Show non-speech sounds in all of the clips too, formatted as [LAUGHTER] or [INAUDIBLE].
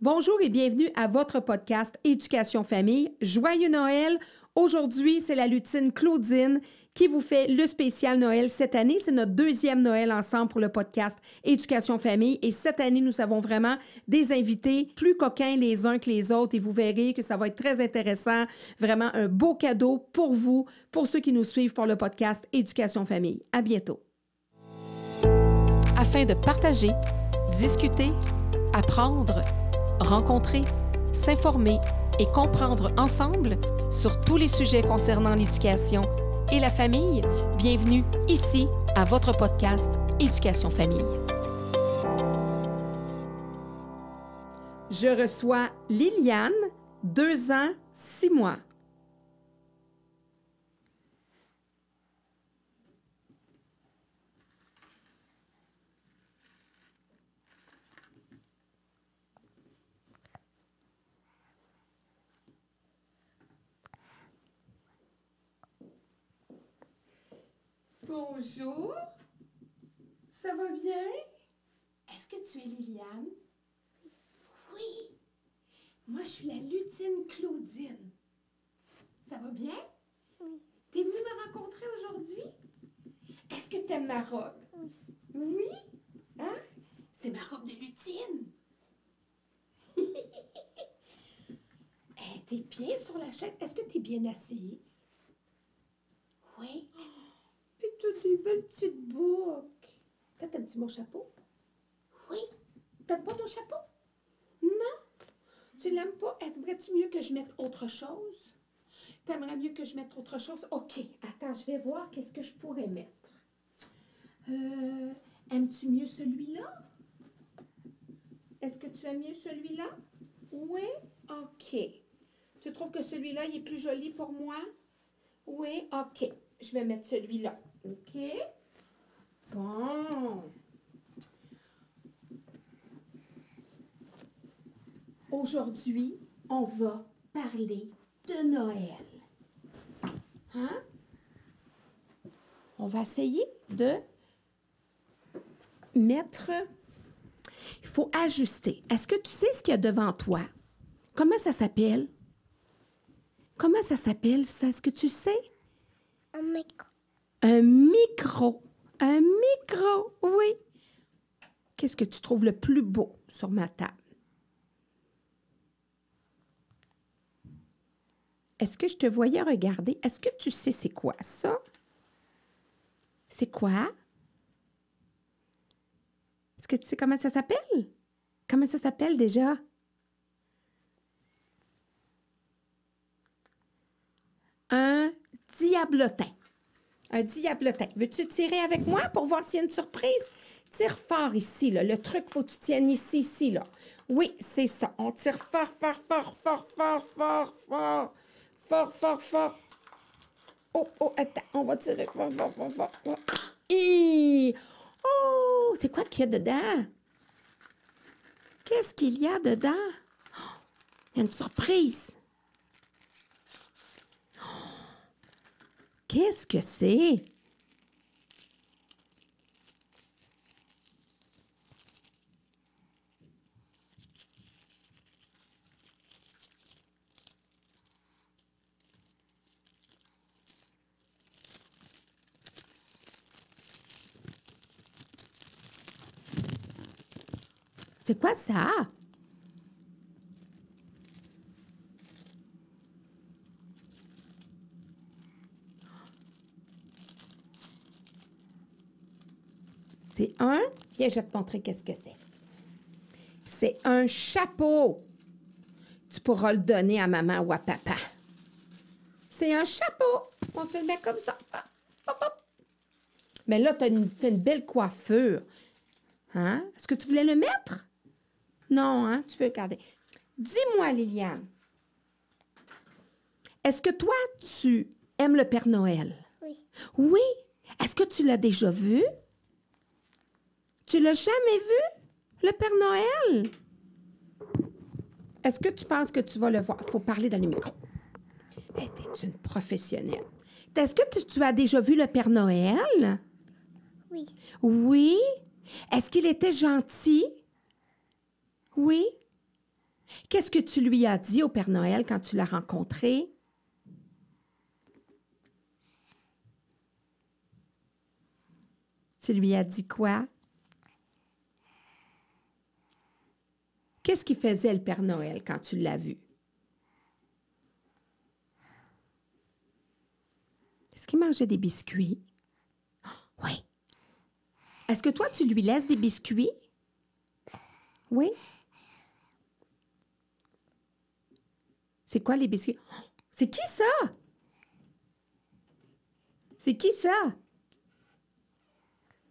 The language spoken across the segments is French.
Bonjour et bienvenue à votre podcast Éducation Famille. Joyeux Noël! Aujourd'hui, c'est la lutine Claudine qui vous fait le spécial Noël cette année. C'est notre deuxième Noël ensemble pour le podcast Éducation Famille. Et cette année, nous avons vraiment des invités plus coquins les uns que les autres et vous verrez que ça va être très intéressant. Vraiment un beau cadeau pour vous, pour ceux qui nous suivent pour le podcast Éducation Famille. À bientôt. Afin de partager, discuter, apprendre, rencontrer, s'informer et comprendre ensemble sur tous les sujets concernant l'éducation et la famille, bienvenue ici à votre podcast Éducation Famille. Je reçois Liliane, deux ans, six mois. Bonjour. Ça va bien? Est-ce que tu es Liliane? Oui. Moi, je suis la lutine Claudine. Ça va bien? Oui. T'es venue me rencontrer aujourd'hui? Est-ce que t'aimes ma robe? Oui. Oui? Hein? C'est ma robe de lutine. [LAUGHS] Eh, t'es bien sur la chaise? Est-ce que t'es bien assise? Oui. Puis t'as des belles petites boucles. Toi, t'aimes-tu mon chapeau? Oui. T'aimes pas mon chapeau? Non. Tu l'aimes pas? Aimerais-tu mieux que je mette autre chose? T'aimerais mieux que je mette autre chose? OK. Attends, je vais voir qu'est-ce que je pourrais mettre. Euh, aimes-tu mieux celui-là? Est-ce que tu aimes mieux celui-là? Oui? OK. Tu trouves que celui-là, il est plus joli pour moi? Oui? OK. Je vais mettre celui-là. OK? Bon. Aujourd'hui, on va parler de Noël. Hein? On va essayer de mettre. Il faut ajuster. Est-ce que tu sais ce qu'il y a devant toi? Comment ça s'appelle? Comment ça s'appelle, ça? Est-ce que tu sais? Un micro. Un micro, oui. Qu'est-ce que tu trouves le plus beau sur ma table? Est-ce que je te voyais regarder? Est-ce que tu sais c'est quoi ça? C'est quoi? Est-ce que tu sais comment ça s'appelle? Comment ça s'appelle déjà? Un diablotin. Un diablotin. Veux-tu tirer avec moi pour voir s'il y a une surprise? Tire fort ici, là. Le truc, faut que tu tiennes ici, ici, là. Oui, c'est ça. On tire fort, fort, fort, fort, fort, fort, fort, fort, fort, fort. Oh, oh, attends, on va tirer fort, fort, fort, fort. fort. Oh, c'est quoi qu'il y a dedans? Qu'est-ce qu'il y a dedans? Oh, il y a une surprise. Qu'est-ce que c'est? C'est quoi ça? C'est un. Viens, je vais te montrer qu'est-ce que c'est. C'est un chapeau. Tu pourras le donner à maman ou à papa. C'est un chapeau. On se le met comme ça. Hop, hop, hop. Mais là, tu as, une belle coiffure. Hein? Est-ce que tu voulais le mettre? Non, hein? Tu veux le garder. Dis-moi, Liliane, est-ce que toi, tu aimes le Père Noël? Oui. Oui? Est-ce que tu l'as déjà vu? Tu l'as jamais vu, le Père Noël? Est-ce que tu penses que tu vas le voir? Il faut parler dans le micro. Hey, T'es une professionnelle. Est-ce que tu, tu as déjà vu le Père Noël? Oui. Oui? Est-ce qu'il était gentil? Oui? Qu'est-ce que tu lui as dit au Père Noël quand tu l'as rencontré? Tu lui as dit quoi? Qu'est-ce qu'il faisait le Père Noël quand tu l'as vu? Est-ce qu'il mangeait des biscuits? oui. Est-ce que toi, tu lui laisses des biscuits? Oui. C'est quoi les biscuits? C'est qui ça? C'est qui ça?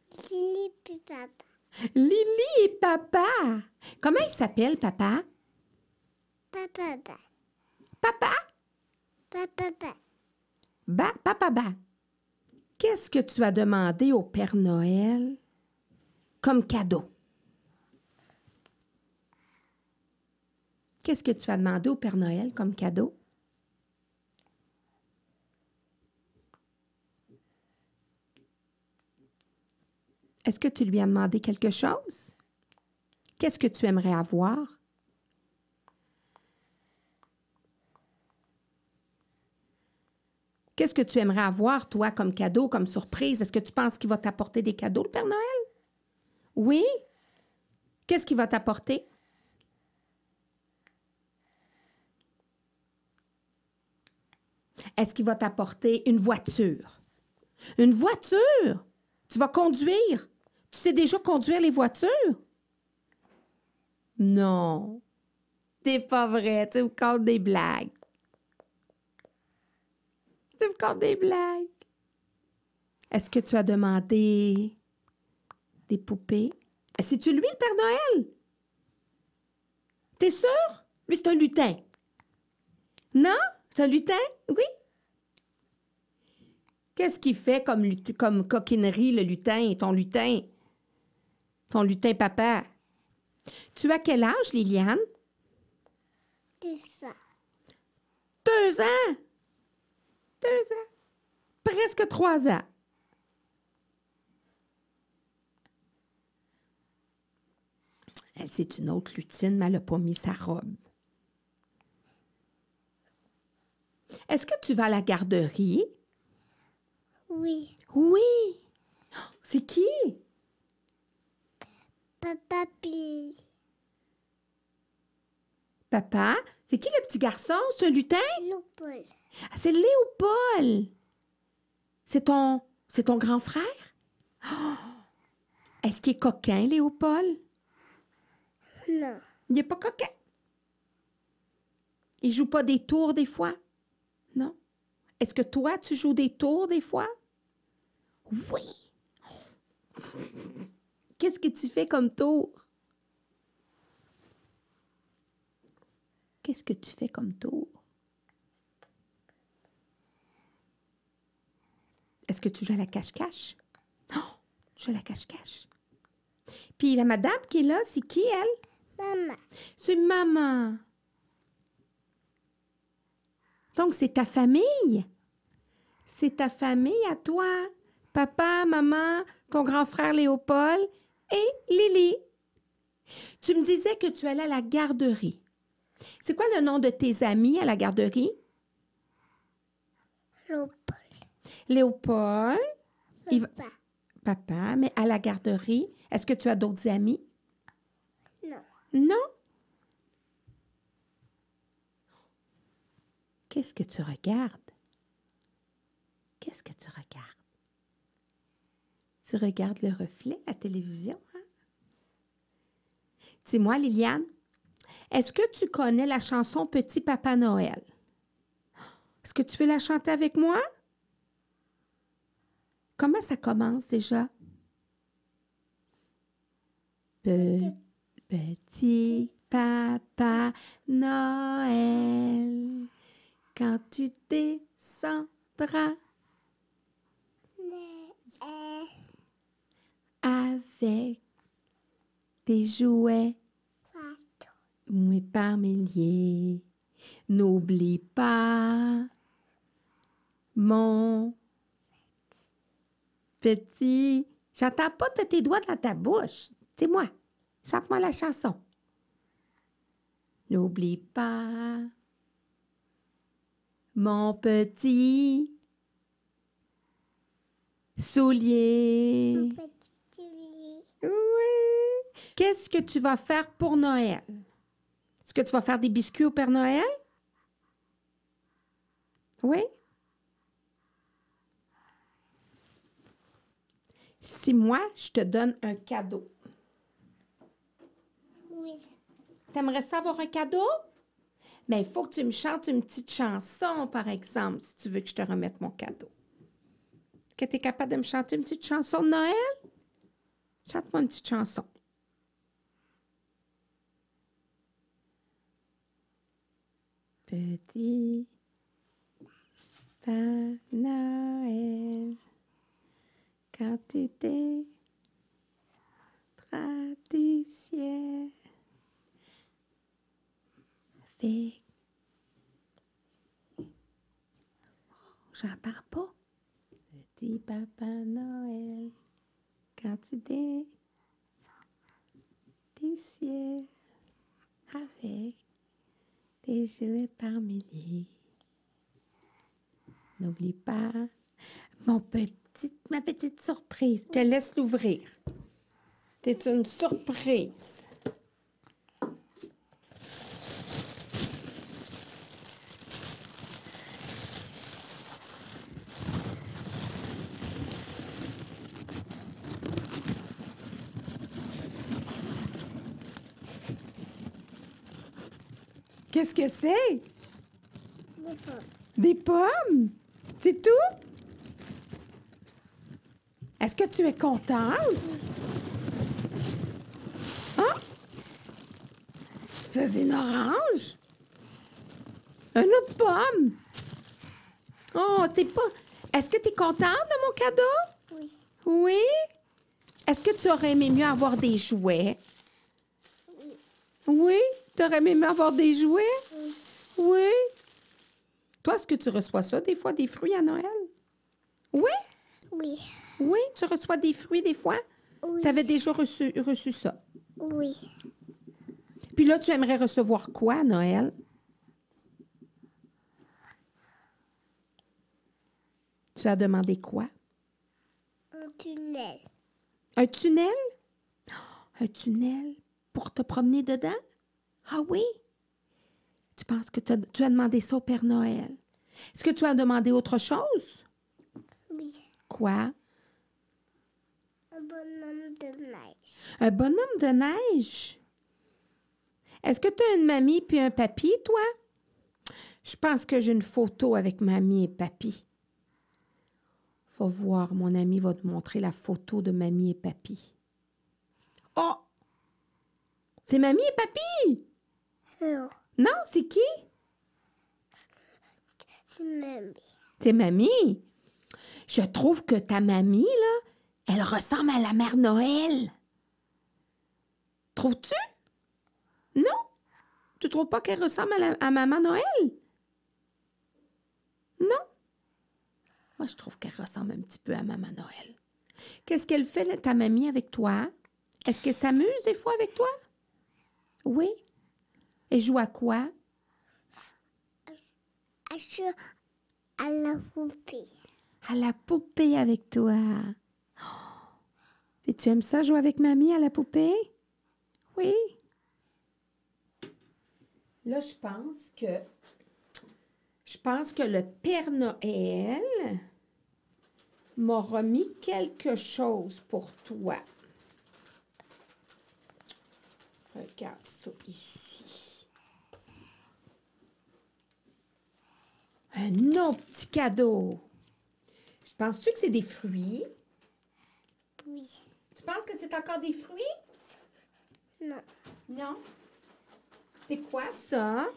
Puis papa. Lily et papa. Comment il s'appelle, papa? Papa, ba. Papa? Papa, ba. Ba, papa, ba. Qu'est-ce que tu as demandé au Père Noël comme cadeau? Qu'est-ce que tu as demandé au Père Noël comme cadeau? Est-ce que tu lui as demandé quelque chose? Qu'est-ce que tu aimerais avoir? Qu'est-ce que tu aimerais avoir, toi, comme cadeau, comme surprise? Est-ce que tu penses qu'il va t'apporter des cadeaux, le Père Noël? Oui? Qu'est-ce qu'il va t'apporter? Est-ce qu'il va t'apporter une voiture? Une voiture? Tu vas conduire? Tu sais déjà conduire les voitures? Non. C'est pas vrai. Tu me comptes des blagues. Tu me comptes des blagues. Est-ce que tu as demandé des poupées? C'est-tu lui, le Père Noël? T'es sûr? Lui, c'est un lutin. Non? C'est un lutin? Oui? Qu'est-ce qu'il fait comme, coquinerie, le lutin, ton lutin? Ton lutin papa. Tu as quel âge, Liliane? Tout ça. Deux ans? Deux ans? Presque trois ans. Elle, c'est une autre lutine, mais elle n'a pas mis sa robe. Est-ce que tu vas à la garderie? Oui. Oui. Oh, C'est qui? Papa, Papa? C'est qui le petit garçon? C'est un lutin? Léopold. Ah, c'est Léopold. C'est ton, c'est ton grand frère? Oh! Est-ce qu'il est coquin, Léopold? Non. Il n'est pas coquin? Il joue pas des tours des fois? Non? Est-ce que toi, tu joues des tours des fois? Oui. Qu'est-ce que tu fais comme tour? Qu'est-ce que tu fais comme tour? Est-ce que tu joues à la cache-cache? Non, tu joues à la cache-cache. Puis la madame qui est là, c'est qui elle? Maman. C'est maman. Donc, c'est ta famille? C'est ta famille à toi? Papa, maman, ton grand frère Léopold? Et Lily. Tu me disais que tu allais à la garderie. C'est quoi le nom de tes amis à la garderie? Léopold. Léopold, Papa. papa, mais à la garderie, est-ce que tu as d'autres amis? Non. Non? Qu'est-ce que tu regardes? Qu'est-ce que tu regardes? Tu regardes le reflet à la télévision? Dis-moi, Liliane, est-ce que tu connais la chanson Petit Papa Noël? Est-ce que tu veux la chanter avec moi? Comment ça commence déjà? Pe- Petit papa Noël, quand tu descendras Euh, avec tes jouets, oui, par milliers, n'oublie pas mon petit. J'entends pas de tes doigts dans ta bouche. C'est moi. Chante-moi la chanson. N'oublie pas mon petit soulier. Mon petit. Qu'est-ce que tu vas faire pour Noël? Est-ce que tu vas faire des biscuits au Père Noël? Oui? Si moi, je te donne un cadeau, Oui. t'aimerais ça avoir un cadeau? Mais il faut que tu me chantes une petite chanson, par exemple, si tu veux que je te remette mon cadeau. Que tu es capable de me chanter une petite chanson de Noël? Chante-moi une petite chanson. Petit Père Noël, quand tu t'es du ciel. J'entends pas. Petit Papa Noël, quand tu t'es du ciel, avec des jouets par milliers. N'oublie pas mon petit, ma petite surprise. Je te laisse l'ouvrir. C'est une surprise. Qu'est-ce que c'est? Des pommes. Des pommes? C'est tout? Est-ce que tu es contente? Hein? C'est une orange? Une autre pomme? Oh, t'es pas... Est-ce que tu es contente de mon cadeau? Oui. Oui? Est-ce que tu aurais aimé mieux avoir des jouets? Oui. Tu aurais aimé avoir des jouets? Oui. Oui. Toi, est-ce que tu reçois ça des fois, des fruits à Noël? Oui? Oui. Oui, tu reçois des fruits des fois? Oui. Tu avais déjà reçu, reçu ça? Oui. Puis là, tu aimerais recevoir quoi à Noël? Tu as demandé quoi? Un tunnel. Un tunnel? Oh, Un tunnel? Pour te promener dedans? Ah oui? Tu penses que tu as demandé ça au Père Noël? Est-ce que tu as demandé autre chose? Oui. Quoi? Un bonhomme de neige. Un bonhomme de neige? Est-ce que tu as une mamie puis un papy, toi? Je pense que j'ai une photo avec mamie et papy. Va voir, mon ami va te montrer la photo de mamie et papy. Oh! C'est mamie et papy! Non. Non, c'est qui? C'est mamie. C'est mamie? Je trouve que ta mamie, là, elle ressemble à la mère Noël. Trouves-tu? Non? Tu trouves pas qu'elle ressemble à, la- à maman Noël? Non? Moi, je trouve qu'elle ressemble un petit peu à maman Noël. Qu'est-ce qu'elle fait, là, ta mamie, avec toi? Est-ce qu'elle s'amuse des fois avec toi? Oui? Elle joue à quoi? À ce- à la poupée. À la poupée avec toi. [GASPS] Et tu aimes ça jouer avec mamie à la poupée? Oui. Là, je pense que je pense que le Père Noël m'a remis quelque chose pour toi. Regarde ça ici. Un autre petit cadeau. Je penses-tu que c'est des fruits? Oui. Tu penses que c'est encore des fruits? Non. Non? C'est quoi ça?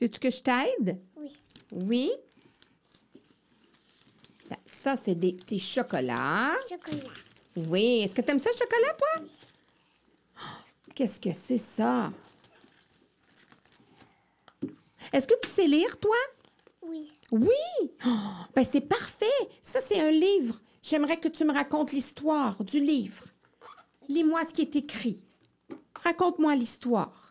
Veux-tu que je t'aide? Oui. Oui? Ça, c'est des petits chocolats. Chocolat. Oui. Est-ce que tu aimes ça, le chocolat, toi? Oh, Qu'est-ce que c'est ça? Est-ce que tu sais lire, toi? Oui. Oui! Oh, ben c'est parfait! Ça, c'est un livre. J'aimerais que tu me racontes l'histoire du livre. Lis-moi ce qui est écrit. Raconte-moi l'histoire.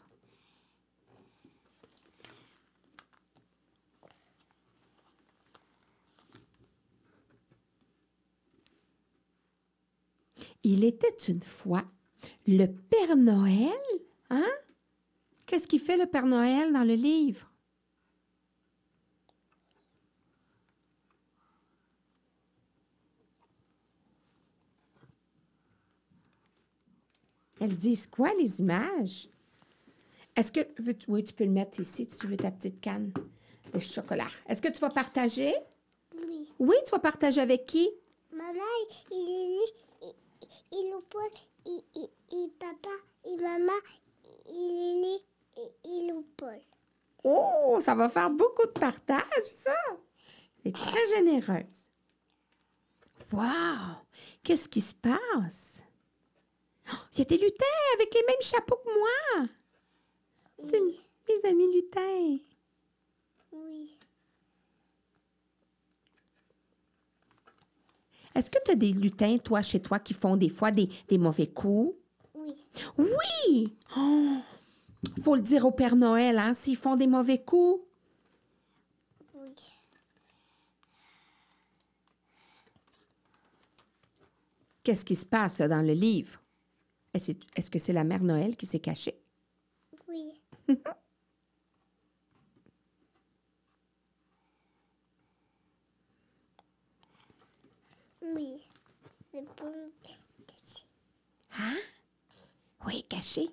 Il était une fois le Père Noël, hein? Qu'est-ce qu'il fait le Père Noël dans le livre? Elles disent quoi, les images? Est-ce que. veux- Oui, tu peux le mettre ici si tu veux ta petite canne de chocolat. Est-ce que tu vas partager? Oui. Oui, tu vas partager avec qui? Maman, il est il, il, il au poil, il, il, il papa, et maman, il est il, il. Oh, ça va faire beaucoup de partage, ça. C'est très généreuse. Wow! Qu'est-ce qui se passe? Oh, Il y a des lutins avec les mêmes chapeaux que moi. C'est Oui. mes amis lutins. Oui. Est-ce que tu as des lutins, toi, chez toi, qui font des fois des, des mauvais coups? Oui. Oui! Oh, faut le dire au Père Noël, hein, s'ils font des mauvais coups. Oui. Qu'est-ce qui se passe dans le livre? Est-ce est-ce que c'est la Mère Noël qui s'est cachée? Oui. [LAUGHS] Oui. C'est bon. Hein? Oui, caché.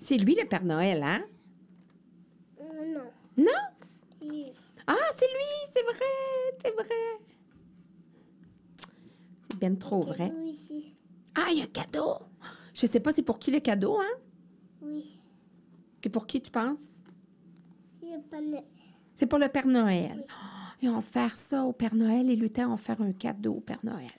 C'est lui le Père Noël, hein? Non. Non? Oui. Ah, c'est lui, c'est vrai, c'est vrai. C'est bien trop vrai. Oui, ici. Ah, il y a un cadeau. Je sais pas, c'est pour qui le cadeau, hein? Oui. C'est pour qui tu penses? Il a. C'est pour le Père Noël. Oh, ils vont faire ça au Père Noël. Les lutins vont faire un cadeau au Père Noël.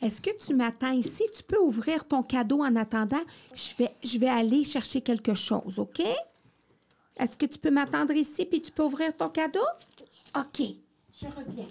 Est-ce que tu m'attends ici? Tu peux ouvrir ton cadeau en attendant. Je vais, je vais aller chercher quelque chose, OK? Est-ce que tu peux m'attendre ici puis tu peux ouvrir ton cadeau? OK. Je reviens.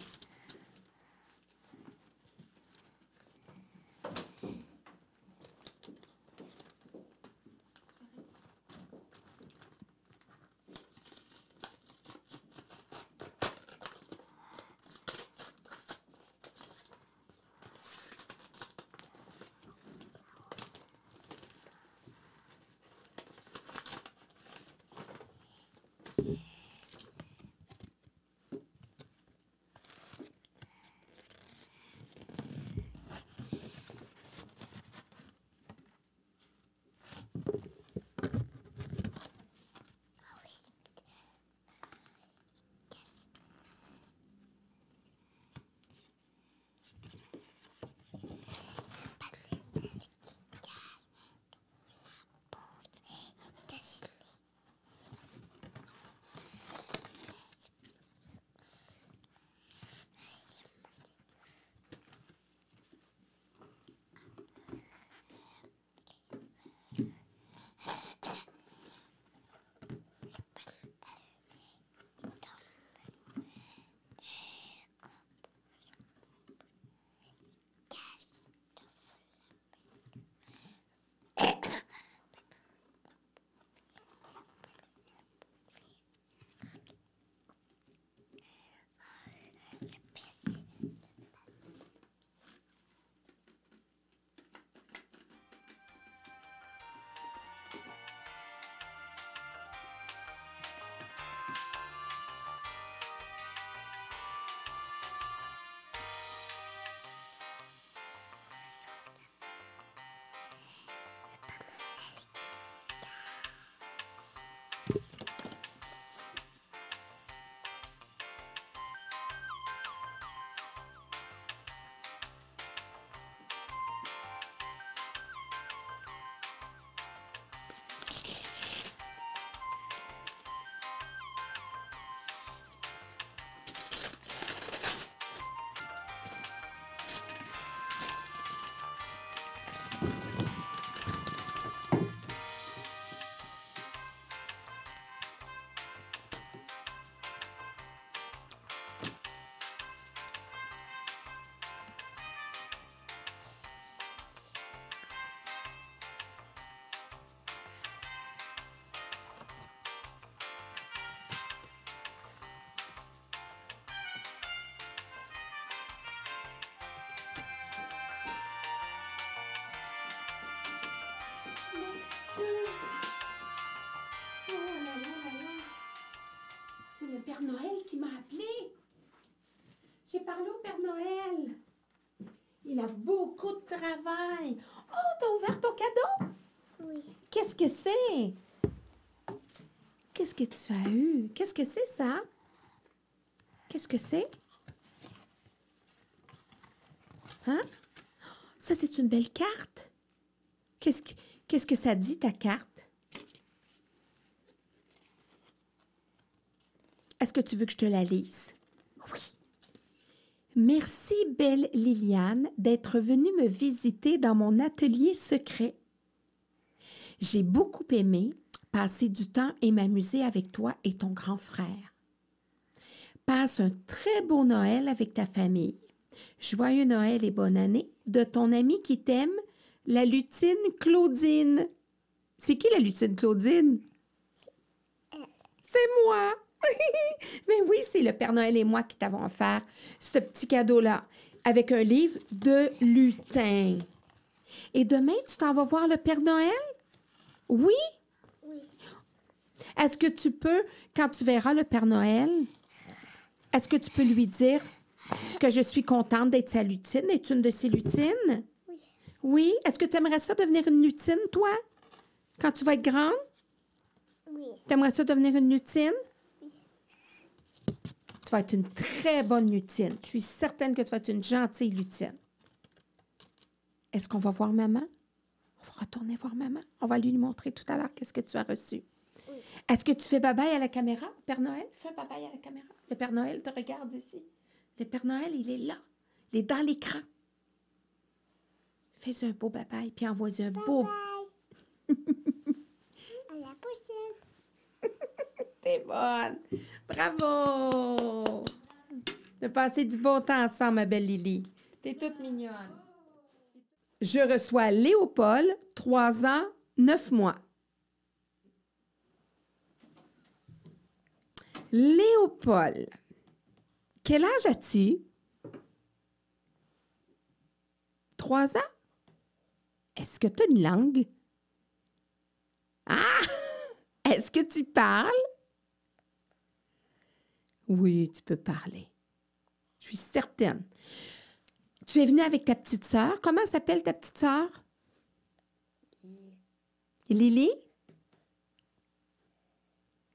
Oh. C'est le Père Noël qui m'a appelé. J'ai parlé au Père Noël. Il a beaucoup de travail. Oh, t'as ouvert ton cadeau? Oui. Qu'est-ce que c'est? Qu'est-ce que tu as eu? Qu'est-ce que c'est ça? Qu'est-ce que c'est? Hein? Ça, c'est une belle carte. Qu'est-ce que, ça dit, ta carte? Est-ce que tu veux que je te la lise? Oui. Merci, belle Liliane, d'être venue me visiter dans mon atelier secret. J'ai beaucoup aimé passer du temps et m'amuser avec toi et ton grand frère. Passe un très beau Noël avec ta famille. Joyeux Noël et bonne année de ton ami qui t'aime, la lutine Claudine. C'est qui la lutine Claudine? C'est moi. [LAUGHS] Mais oui, c'est le Père Noël et moi qui t'avons offert ce petit cadeau-là avec un livre de lutin. Et demain, tu t'en vas voir le Père Noël? Oui? Oui. Est-ce que tu peux, quand tu verras le Père Noël, est-ce que tu peux lui dire que je suis contente d'être sa lutine, d'être une de ses lutines? Oui. Oui? Est-ce que tu aimerais ça devenir une lutine, toi? Quand tu vas être grande? Oui. Tu aimerais ça devenir une lutine? Tu vas être une très bonne lutine. Je suis certaine que tu vas être une gentille lutine. Est-ce qu'on va voir maman? On va retourner voir maman. On va lui montrer tout à l'heure qu'est-ce que tu as reçu. Oui. Est-ce que tu fais bye-bye à la caméra, Père Noël? Fais un à la caméra. Le Père Noël te regarde ici. Le Père Noël, il est là. Il est dans l'écran. Fais un beau bye-bye, puis envoie un beau... Bye. [LAUGHS] à la prochaine. [LAUGHS] T'es bonne. Bravo. De passer du bon temps ensemble, ma belle Lily. T'es toute mignonne. Je reçois Léopold, 3 ans, 9 mois. Léopold, quel âge as-tu? 3 ans? Est-ce que tu as une langue? Ah! [LAUGHS] Est-ce que tu parles? Oui, tu peux parler. Je suis certaine. Tu es venue avec ta petite sœur? Comment s'appelle ta petite sœur? Lily?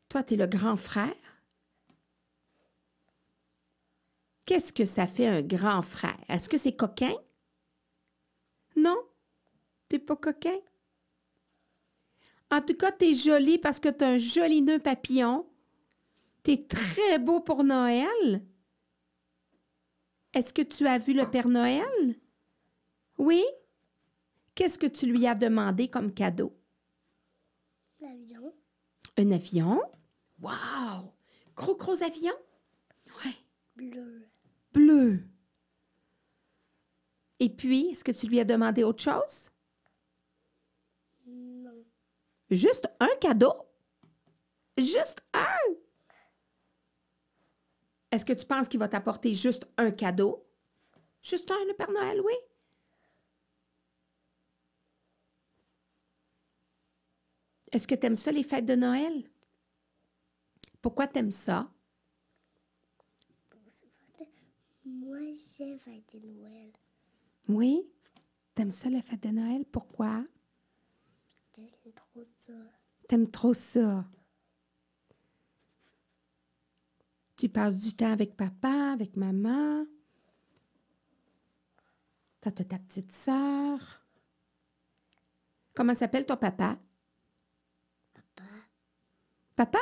Toi, tu es le grand frère? Qu'est-ce que ça fait un grand frère? Est-ce que c'est coquin? Non? T'es pas coquin? En tout cas, t'es jolie parce que t'as un joli nœud papillon. T'es très beau pour Noël. Est-ce que tu as vu le Père Noël? Oui? Qu'est-ce que tu lui as demandé comme cadeau? L'avion. Un avion? Wow! Gros, gros avion? Ouais. Bleu. Bleu. Et puis, est-ce que tu lui as demandé autre chose? Juste un cadeau? Juste un? Est-ce que tu penses qu'il va t'apporter juste un cadeau? Juste un, le Père Noël, oui? Est-ce que tu aimes ça, les fêtes de Noël? Pourquoi tu aimes ça? Moi, j'ai fêté Noël. Oui? T'aimes ça, les fêtes de Noël? Pourquoi? J'aime trop ça? T'aimes trop ça? Tu passes du temps avec papa, avec maman. T'as t'as ta petite sœur. Comment s'appelle ton papa? Papa? Papa?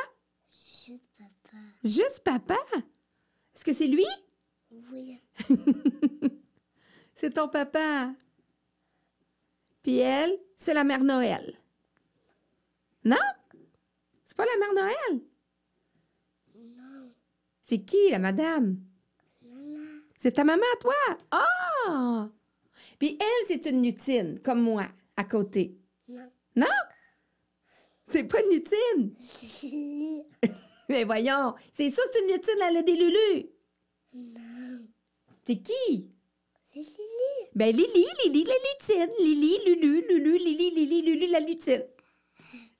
Juste papa. Juste papa? Est-ce que c'est lui? Oui. [LAUGHS] C'est ton papa. Puis elle, c'est la mère Noël. Non? C'est pas la mère Noël? Non. C'est qui, la madame? C'est maman. C'est ta maman toi? Ah! Puis elle, c'est une lutine, comme moi, à côté. Non. Non? C'est pas une lutine. [LAUGHS] Mais voyons, c'est sûr que c'est une lutine, elle a des lulus. non. C'est qui? C'est Lily. Ben Lily, Lily la lutine. Lily, Lulu, Lulu, Lily, Lily, Lulu la lutine.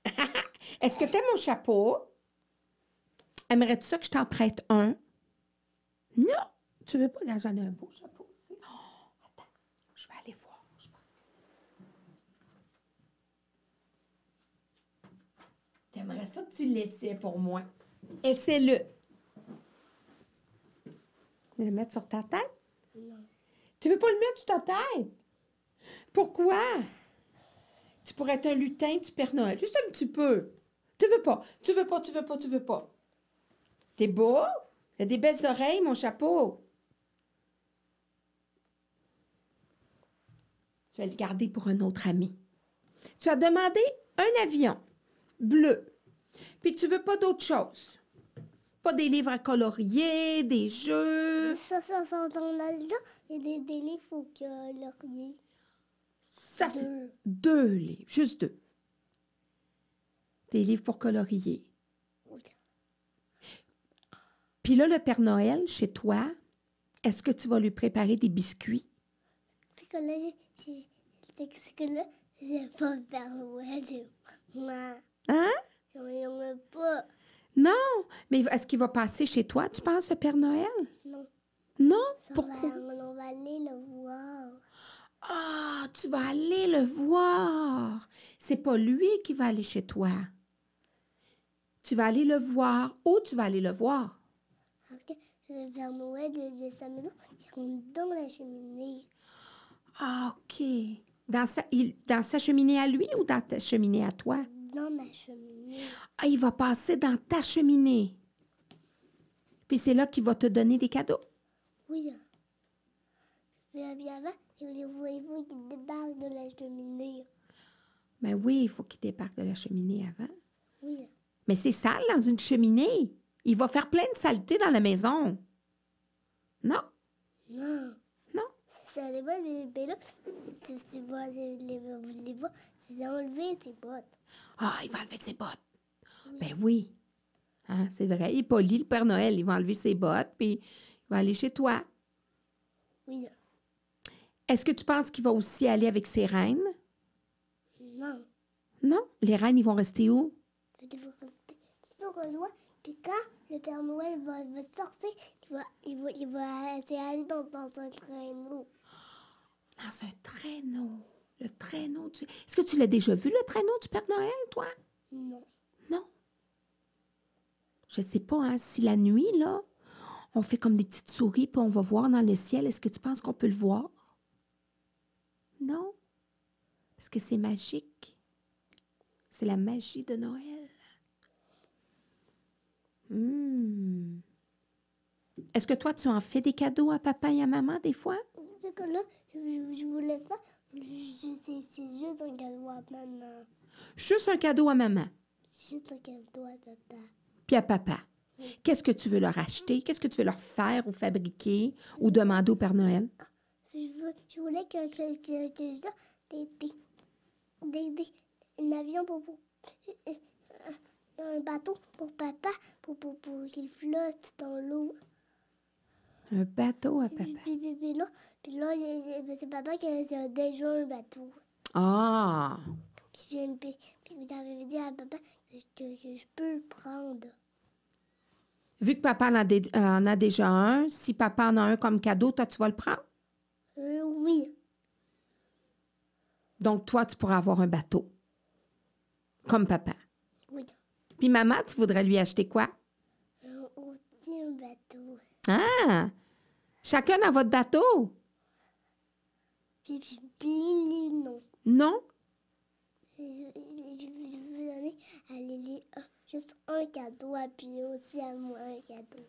[LAUGHS] Est-ce que t'aimes mon chapeau? Aimerais-tu ça que je t'en prête un? Non. Tu veux pas? J'en ai un beau chapeau aussi. Oh, attends, je vais aller voir. je pense. T'aimerais ça que tu le laissais pour moi? Essaie-le. Le mettre sur ta tête? Non. Tu veux pas le mettre sur ta tête? Pourquoi? Tu pourrais être un lutin du Père Noël. Juste un petit peu. Tu veux pas. Tu veux pas, tu veux pas, tu veux pas. T'es beau? T'as des belles oreilles, mon chapeau. Je vais le garder pour un autre ami. Tu as demandé un avion bleu. Puis tu veux pas d'autre chose. Pas des livres à colorier, des jeux. Ça, ça, ça, dans l'avion, il y a des, des livres faut que laurier. Ça, c'est Deux. deux livres, juste deux. Des livres pour colorier. Oui. Puis là, le Père Noël, chez toi, est-ce que tu vas lui préparer des biscuits? C'est que là, j'ai- j'ai- c'est que- c'est que là, j'ai pas Père Noël, j'ai moi. Hein? J'en ai pas. Non, mais est-ce qu'il va passer chez toi, tu penses, le Père Noël? Non. Non? Ça Pourquoi? va- on va aller le voir. Ah, tu vas aller le voir. C'est pas lui qui va aller chez toi. Tu vas aller le voir. Où tu vas aller le voir? Ok, le Père Noël de, de sa maison, il rentre dans la cheminée. Ah, OK. Dans sa, il- dans sa cheminée à lui ou dans ta cheminée à toi? Dans ma cheminée. Ah, il va passer dans ta cheminée. Puis c'est là qu'il va te donner des cadeaux? Oui. Bien, bien avant, il voulait voyez-vous qu'il débarque de la cheminée. Ben oui, il faut qu'il débarque de la cheminée avant. Oui. Mais c'est sale dans une cheminée. Il va faire plein de saleté dans la maison. Non? Non. Non? Ça dépend, mais, mais là, si si vous les, les, les voir, c'est enlever tes bottes. Ah, il va enlever ses bottes. Ben oui. Hein, c'est vrai. Il est poli, le Père Noël. Il va enlever ses bottes, puis il va aller chez toi. Oui. Est-ce que tu penses qu'il va aussi aller avec ses reines? Non. Non? Les reines, ils vont rester où? Il faut rester sur le doigt. Puis quand le Père Noël va, va sortir, il va, il va, il va essayer d'aller dans, dans un traîneau. Dans un traîneau. Le traîneau du... Est-ce que tu l'as déjà vu, le traîneau du Père Noël, toi? Non. Non? Je sais pas, hein, si la nuit, là, on fait comme des petites souris, puis on va voir dans le ciel, est-ce que tu penses qu'on peut le voir? Non. Parce que c'est magique. C'est la magie de Noël. Hmm. Est-ce que toi, tu en fais des cadeaux à papa et à maman des fois? Là, je, voulais faire, c'est juste un cadeau à maman. Juste un cadeau à maman, Juste un cadeau à papa. puis à papa? Qu'est-ce que tu veux leur acheter? Qu'est-ce que tu veux leur faire ou fabriquer ou demander au Père Noël? Je, veux, je voulais que, que, que, des, des, des, des, un avion pour, pour un bateau pour papa pour, pour, pour qu'il flotte dans l'eau. Un bateau à papa. Puis, puis, puis, puis là, puis là ben, c'est papa qui a déjà un bateau. Ah! Puis, puis, puis, puis j'avais dit à papa que, que, que je peux le prendre. Vu que papa en a, dé- euh, en a déjà un, si papa en a un comme cadeau, toi, tu vas le prendre? Euh, oui. Donc, toi, tu pourras avoir un bateau. Comme papa. Oui. Puis maman, tu voudrais lui acheter quoi? Euh, aussi un bateau. Ah! Chacun dans votre bateau? Puis, non. Non? Je, je, je veux donner à Lily juste un cadeau, puis aussi à moi un cadeau.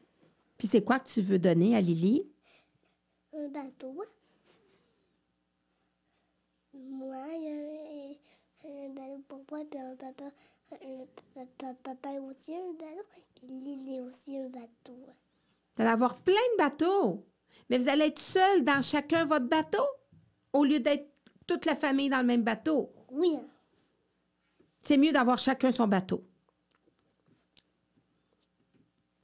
Puis c'est quoi que tu veux donner à Lily? Un bateau. Moi, il y a un, un bateau pour moi, puis un papa, un papa, papa aussi un bateau, puis Lily aussi un bateau. Vous allez avoir plein de bateaux. Mais vous allez être seuls dans chacun votre bateau au lieu d'être toute la famille dans le même bateau. Oui, C'est mieux d'avoir chacun son bateau.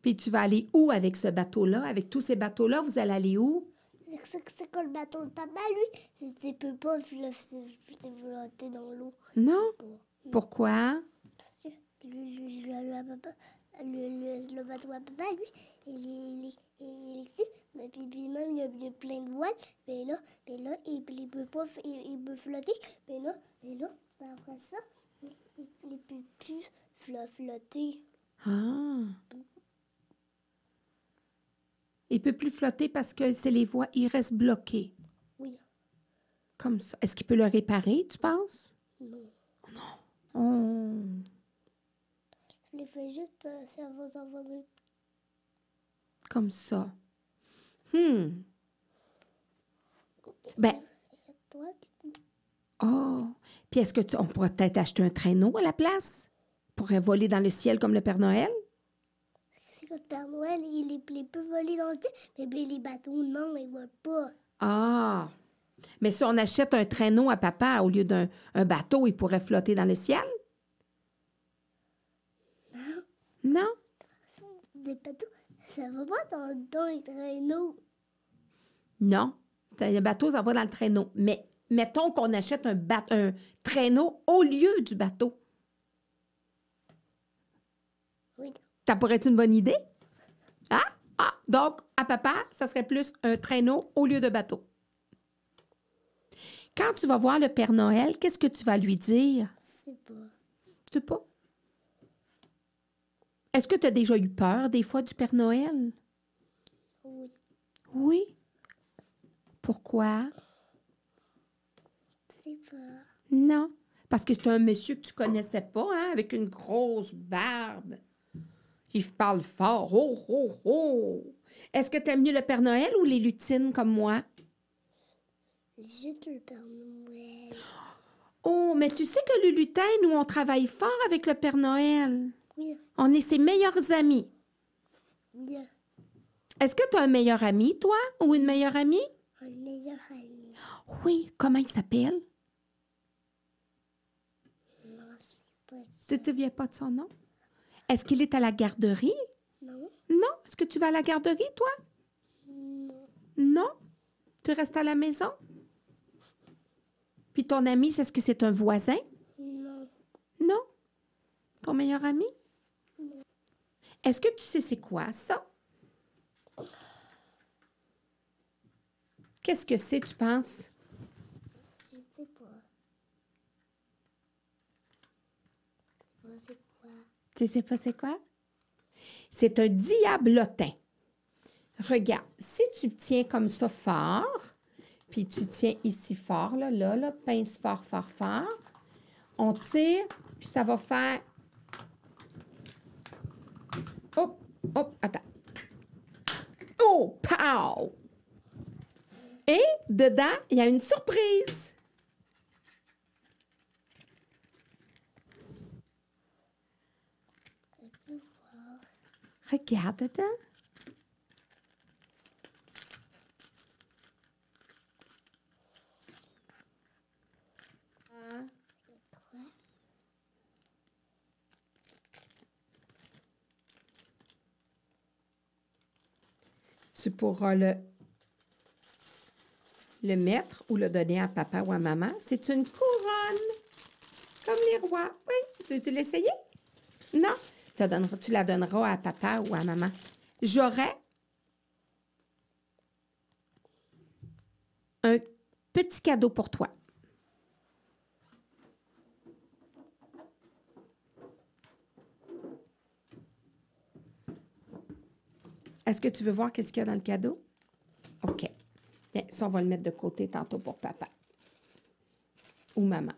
Puis tu vas aller où avec ce bateau-là? Avec tous ces bateaux-là, vous allez aller où? C'est quoi le bateau de papa, lui? C'est- peut pas flotter dans l'eau. Non? Bon. Pourquoi? Parce que papa, le, le, le bateau à papa, lui, il, il, il, existe, mais puis, puis même, il y, a, plein de voiles, mais là, mais là, il, il peut pas, il, il peut flotter, mais là, mais là, après ça, il, il peut plus flo- flotter. Ah. Il peut plus flotter parce que c'est les voies. Il reste bloqué. Oui, Comme ça. Est-ce qu'il peut le réparer, tu penses? non. Oh. Je l'ai fait juste, euh, ça va, ça- Comme ça. Hmm. Ben, oh. Puis est-ce que tu, on pourrait peut-être acheter un traîneau à la place? Pourrait voler dans le ciel comme le Père Noël? Le Père Noël, il, il peut voler dans le ciel, mais ben, les bateaux, non, ils volent pas. Ah. Mais si on achète un traîneau à papa au lieu d'un un bateau, il pourrait flotter dans le ciel? Non? Des bateaux, ça va pas dans, dans les traîneaux. Non. Le bateau, ça va dans le traîneau. Mais mettons qu'on achète un traîneau au lieu du bateau. Oui, Ça pourrait être une bonne idée? Ah? Ah! Donc, à papa, ça serait plus un traîneau au lieu de bateau. Quand tu vas voir le Père Noël, qu'est-ce que tu vas lui dire? c'est pas. Tu sais pas? Est-ce que tu as déjà eu peur des fois du Père Noël? Oui, Oui. Pourquoi? c'est pas. Non. Parce que c'est un monsieur que tu connaissais pas, hein, avec une grosse barbe. Il parle fort. Oh, oh, oh. Est-ce que tu aimes mieux le Père Noël ou les lutines comme moi? Juste le Père Noël. Oh, mais tu sais que le lutin, nous, on travaille fort avec le Père Noël. Oui, On est ses meilleurs amis. bien. Est-ce que tu as un meilleur ami, toi, ou une meilleure amie? Un meilleur ami. Oui. Comment il s'appelle? Non, c'est pas Tu ça. te souviens pas de son nom? Est-ce qu'il est à la garderie? Non, Non? Est-ce que tu vas à la garderie, toi? non. Non? Tu restes à la maison? Puis ton ami, c'est ce que c'est un voisin? Non, Non? Ton meilleur ami? Est-ce que tu sais c'est quoi ça? Qu'est-ce que c'est, tu penses? je sais pas. Je sais pas c'est quoi. Tu sais pas c'est quoi? C'est un diablotin. Regarde, si tu tiens comme ça fort, puis tu tiens ici fort, là, là, là, pince fort, fort, fort, on tire, puis ça va faire... Hop, hop, attends. Oh, pow! Et dedans, il y a une surprise. Je peux voir. Regarde dedans. Quoi? Tu pourras le, le mettre ou le donner à papa ou à maman. C'est une couronne, comme les rois. Oui, tu veux l'essayer? Non, donneras, tu la donneras à papa ou à maman. J'aurais un petit cadeau pour toi. Est-ce que tu veux voir qu'est-ce qu'il y a dans le cadeau? OK. Tiens, ça, on va le mettre de côté tantôt pour papa. Ou maman.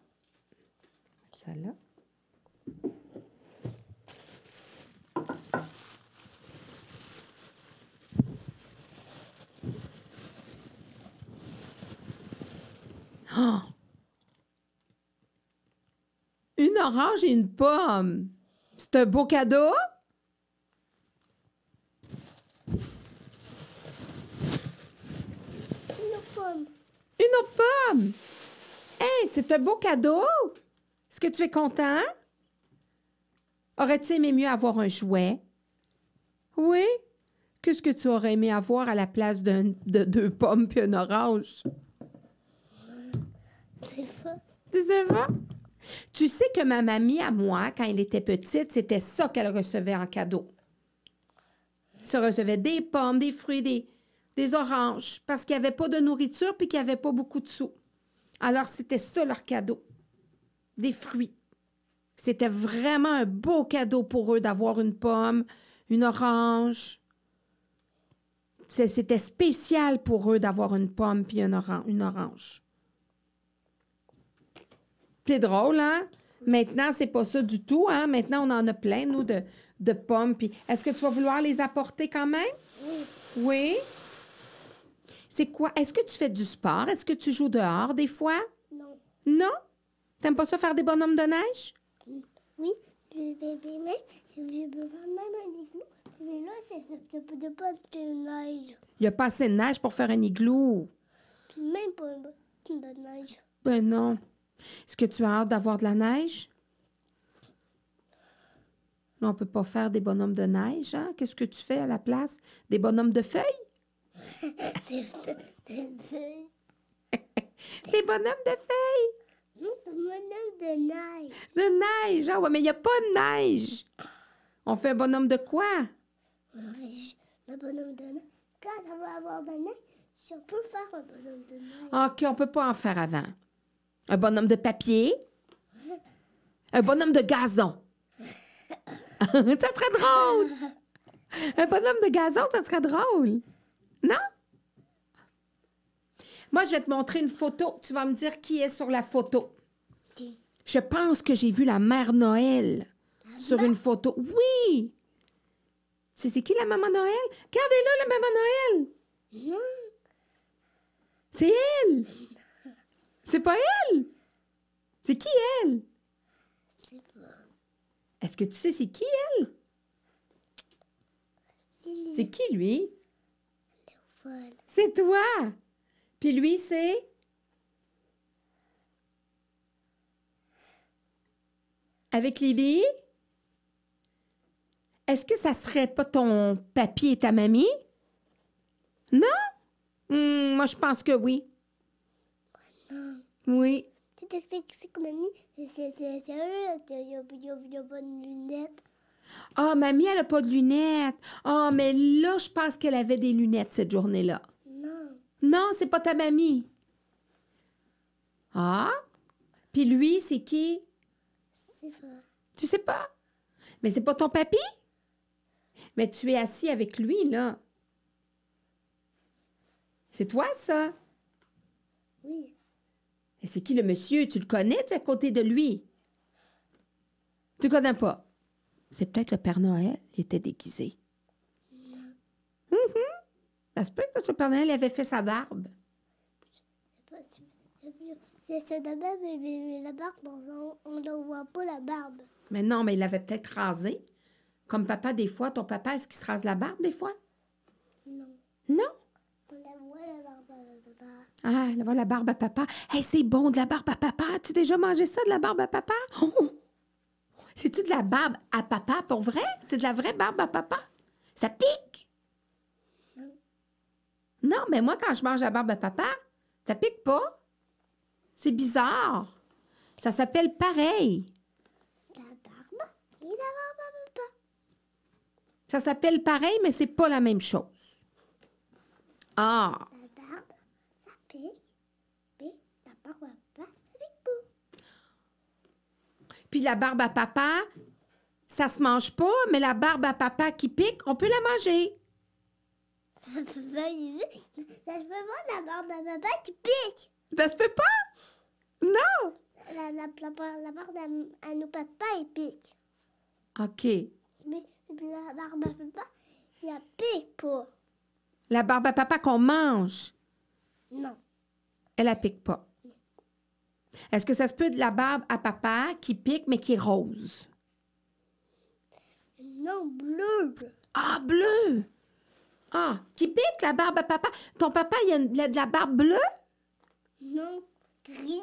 Ça là. Oh! [GASPS] Une orange et une pomme. C'est un beau cadeau? Une pomme. Une pomme! Hey, c'est un beau cadeau! Est-ce que tu es content? Aurais-tu aimé mieux avoir un jouet? Oui? Qu'est-ce que tu aurais aimé avoir à la place de deux pommes puis une orange? Tu sais que ma mamie, à moi, quand elle était petite, c'était ça qu'elle recevait en cadeau. Elle recevait des pommes, des fruits, des, oranges, parce qu'il n'y avait pas de nourriture puis qu'il n'y avait pas beaucoup de sous. Alors, c'était ça leur cadeau. Des fruits. C'était vraiment un beau cadeau pour eux d'avoir une pomme, une orange. C'était spécial pour eux d'avoir une pomme puis une, une orange. C'est drôle, hein? Maintenant, c'est pas ça du tout, hein? Maintenant, on en a plein, nous, de, de pommes. Puis, est-ce que tu vas vouloir les apporter quand même? Oui. Oui? C'est quoi? Est-ce que tu fais du sport? Est-ce que tu joues dehors des fois? Non. Non? T'aimes pas ça faire des bonhommes de neige? Oui, je vais même, je vais même un igloo. Mais là, c'est pas de neige. Il n'y a pas assez de neige pour faire un igloo. Puis même pas de neige. Ben non. Est-ce que tu as hâte d'avoir de la neige? Non, on peut pas faire des bonhommes de neige, hein? Qu'est-ce que tu fais à la place? Des bonhommes de feuilles? des bonhommes de feuilles? Non, [LAUGHS] des bonhommes de neige. De neige? Ah ouais, mais il n'y a pas de neige. On fait un bonhomme de quoi? On fait un bonhomme de neige. Quand ça va avoir de la neige, on peut faire un bonhomme de neige. OK, on peut pas en faire avant. Un bonhomme de papier? Un bonhomme de gazon? [LAUGHS] ça serait drôle! Un bonhomme de gazon, ça serait drôle. Non? Moi, je vais te montrer une photo. Tu vas me dire qui est sur la photo. Je pense que j'ai vu la mère Noël sur une photo. Oui! Tu sais, c'est qui la maman Noël? Regardez-là, la maman Noël! Non. C'est elle! C'est pas elle! C'est qui elle? C'est pas. Est-ce que tu sais c'est qui elle? C'est qui lui? C'est toi! Puis lui, c'est? Avec Lily? Est-ce que ça serait pas ton papier et ta mamie? Non? Hmm, moi, je pense que oui. Oui. C'est comme mamie, c'est sérieux, il n'y a, pas de lunettes. Ah, mamie, elle n'a pas de lunettes. Ah, mais là, je pense qu'elle avait des lunettes cette journée-là. Non. Non, c'est pas ta mamie. Ah? Puis lui, c'est qui? C'est pas. Tu sais pas? Mais c'est pas ton papy? Mais tu es assis avec lui, là. C'est toi, ça? Oui. Et c'est qui le monsieur? Tu le connais, tu es à côté de lui? Tu connais pas? C'est peut-être le Père Noël, il était déguisé. Mhm. Ça se peut que le Père Noël avait fait sa barbe. C'est la barbe, mais, mais la barbe, on ne voit pas la barbe. Mais non, mais il l'avait peut-être rasé. Comme papa, des fois. Ton papa, est-ce qu'il se rase la barbe, des fois? Non. Non? On la voit, la barbe à papa. Ah, là, voilà la barbe à papa. Hey, c'est bon, de la barbe à papa. Tu as déjà mangé ça, de la barbe à papa? Oh! C'est-tu de la barbe à papa pour vrai? C'est de la vraie barbe à papa? Ça pique? Non. Non, mais moi, quand je mange la barbe à papa, ça pique pas. C'est bizarre. Ça s'appelle pareil. La barbe et la barbe à papa. Ça s'appelle pareil, mais c'est pas la même chose. Ah! La barbe, ça pique. Mais la barbe à papa, ça pique pas. Puis la barbe à papa, ça se mange pas, mais la barbe à papa qui pique, on peut la manger. Ça ça peut pas la barbe à papa qui pique. Ça se peut pas? Non! La, la, la, la barbe à, à nos papas, il pique. OK. Mais mais la barbe à papa, il la pique pas. La barbe à papa qu'on mange, Non. elle la pique pas. Est-ce que ça se peut de la barbe à papa qui pique, mais qui est rose? Non, bleu. Ah, bleu! Ah, qui pique la barbe à papa? Ton papa, il a, une- il a de la barbe bleue? Non, gris.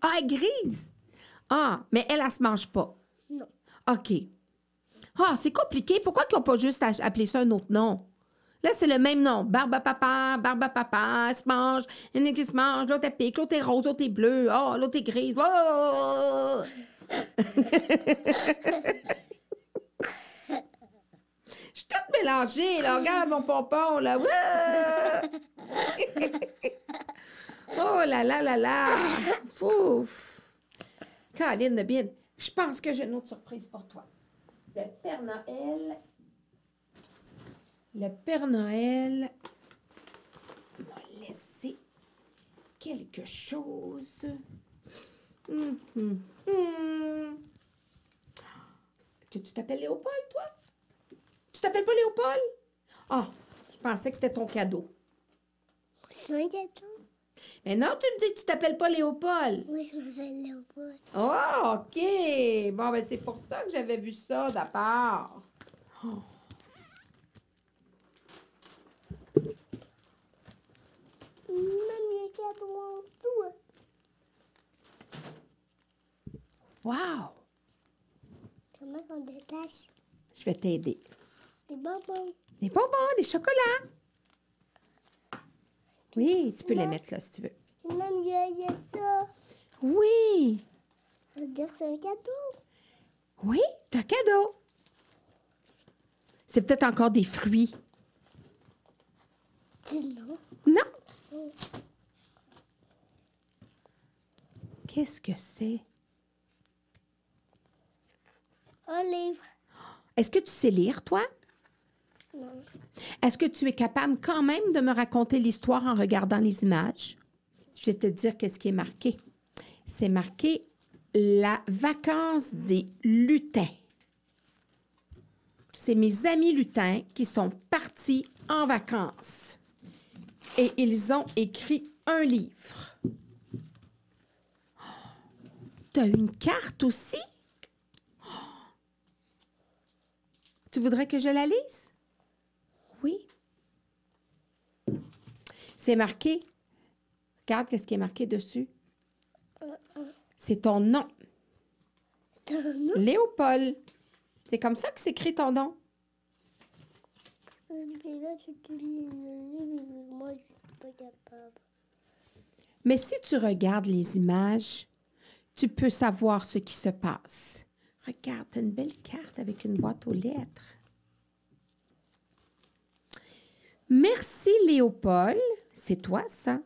Ah, elle est grise. Ah, mais elle, elle se mange pas. Non. OK. Ah, c'est compliqué. Pourquoi ils n'ont pas juste appelé ça un autre nom? Là, c'est le même nom. Barbe à papa, barbe à papa, elle se mange. A qui se mange, l'autre elle pique, l'autre est rose, l'autre est bleu, oh, l'autre est grise. Oh! [LAUGHS] Je suis toute mélangée, là. Regarde mon pompon, là. [LAUGHS] oh là là là là. Ouf. Caroline de bien. Je pense que j'ai une autre surprise pour toi. Le Père Noël. Le Père Noël m'a laissé quelque chose. Hum, hum, hum. Que tu t'appelles Léopold, toi? Tu t'appelles pas Léopold? Ah, je pensais que c'était ton cadeau. C'est un gâteau. Mais non, tu me dis que tu t'appelles pas Léopold. Oui, je m'appelle Léopold. Oh, OK. Bon, ben c'est pour ça que j'avais vu ça d'abord. Même le cadeau en dessous. Wow! Comment on détache Je vais t'aider. des bonbons? Des bonbons, des chocolats. Oui, tu peux les mettre là si tu veux. Même il y a, ça. Oui, Ça veut dire que c'est un cadeau. oui, t'as un cadeau. C'est peut-être encore des fruits. Non. Qu'est-ce que c'est? Un livre. Est-ce que tu sais lire, toi? Non. Est-ce que tu es capable quand même de me raconter l'histoire en regardant les images? Je vais te dire qu'est-ce qui est marqué. C'est marqué la vacance des lutins. C'est mes amis lutins qui sont partis en vacances. Et ils ont écrit un livre. Tu as une carte aussi? Tu voudrais que je la lise? Oui. C'est marqué. Regarde qu'est-ce qui est marqué dessus. C'est ton nom. Léopold. C'est comme ça que s'écrit ton nom. Mais si tu regardes les images, tu peux savoir ce qui se passe. Regarde, une belle carte avec une boîte aux lettres. Merci Léopold. C'est toi ça?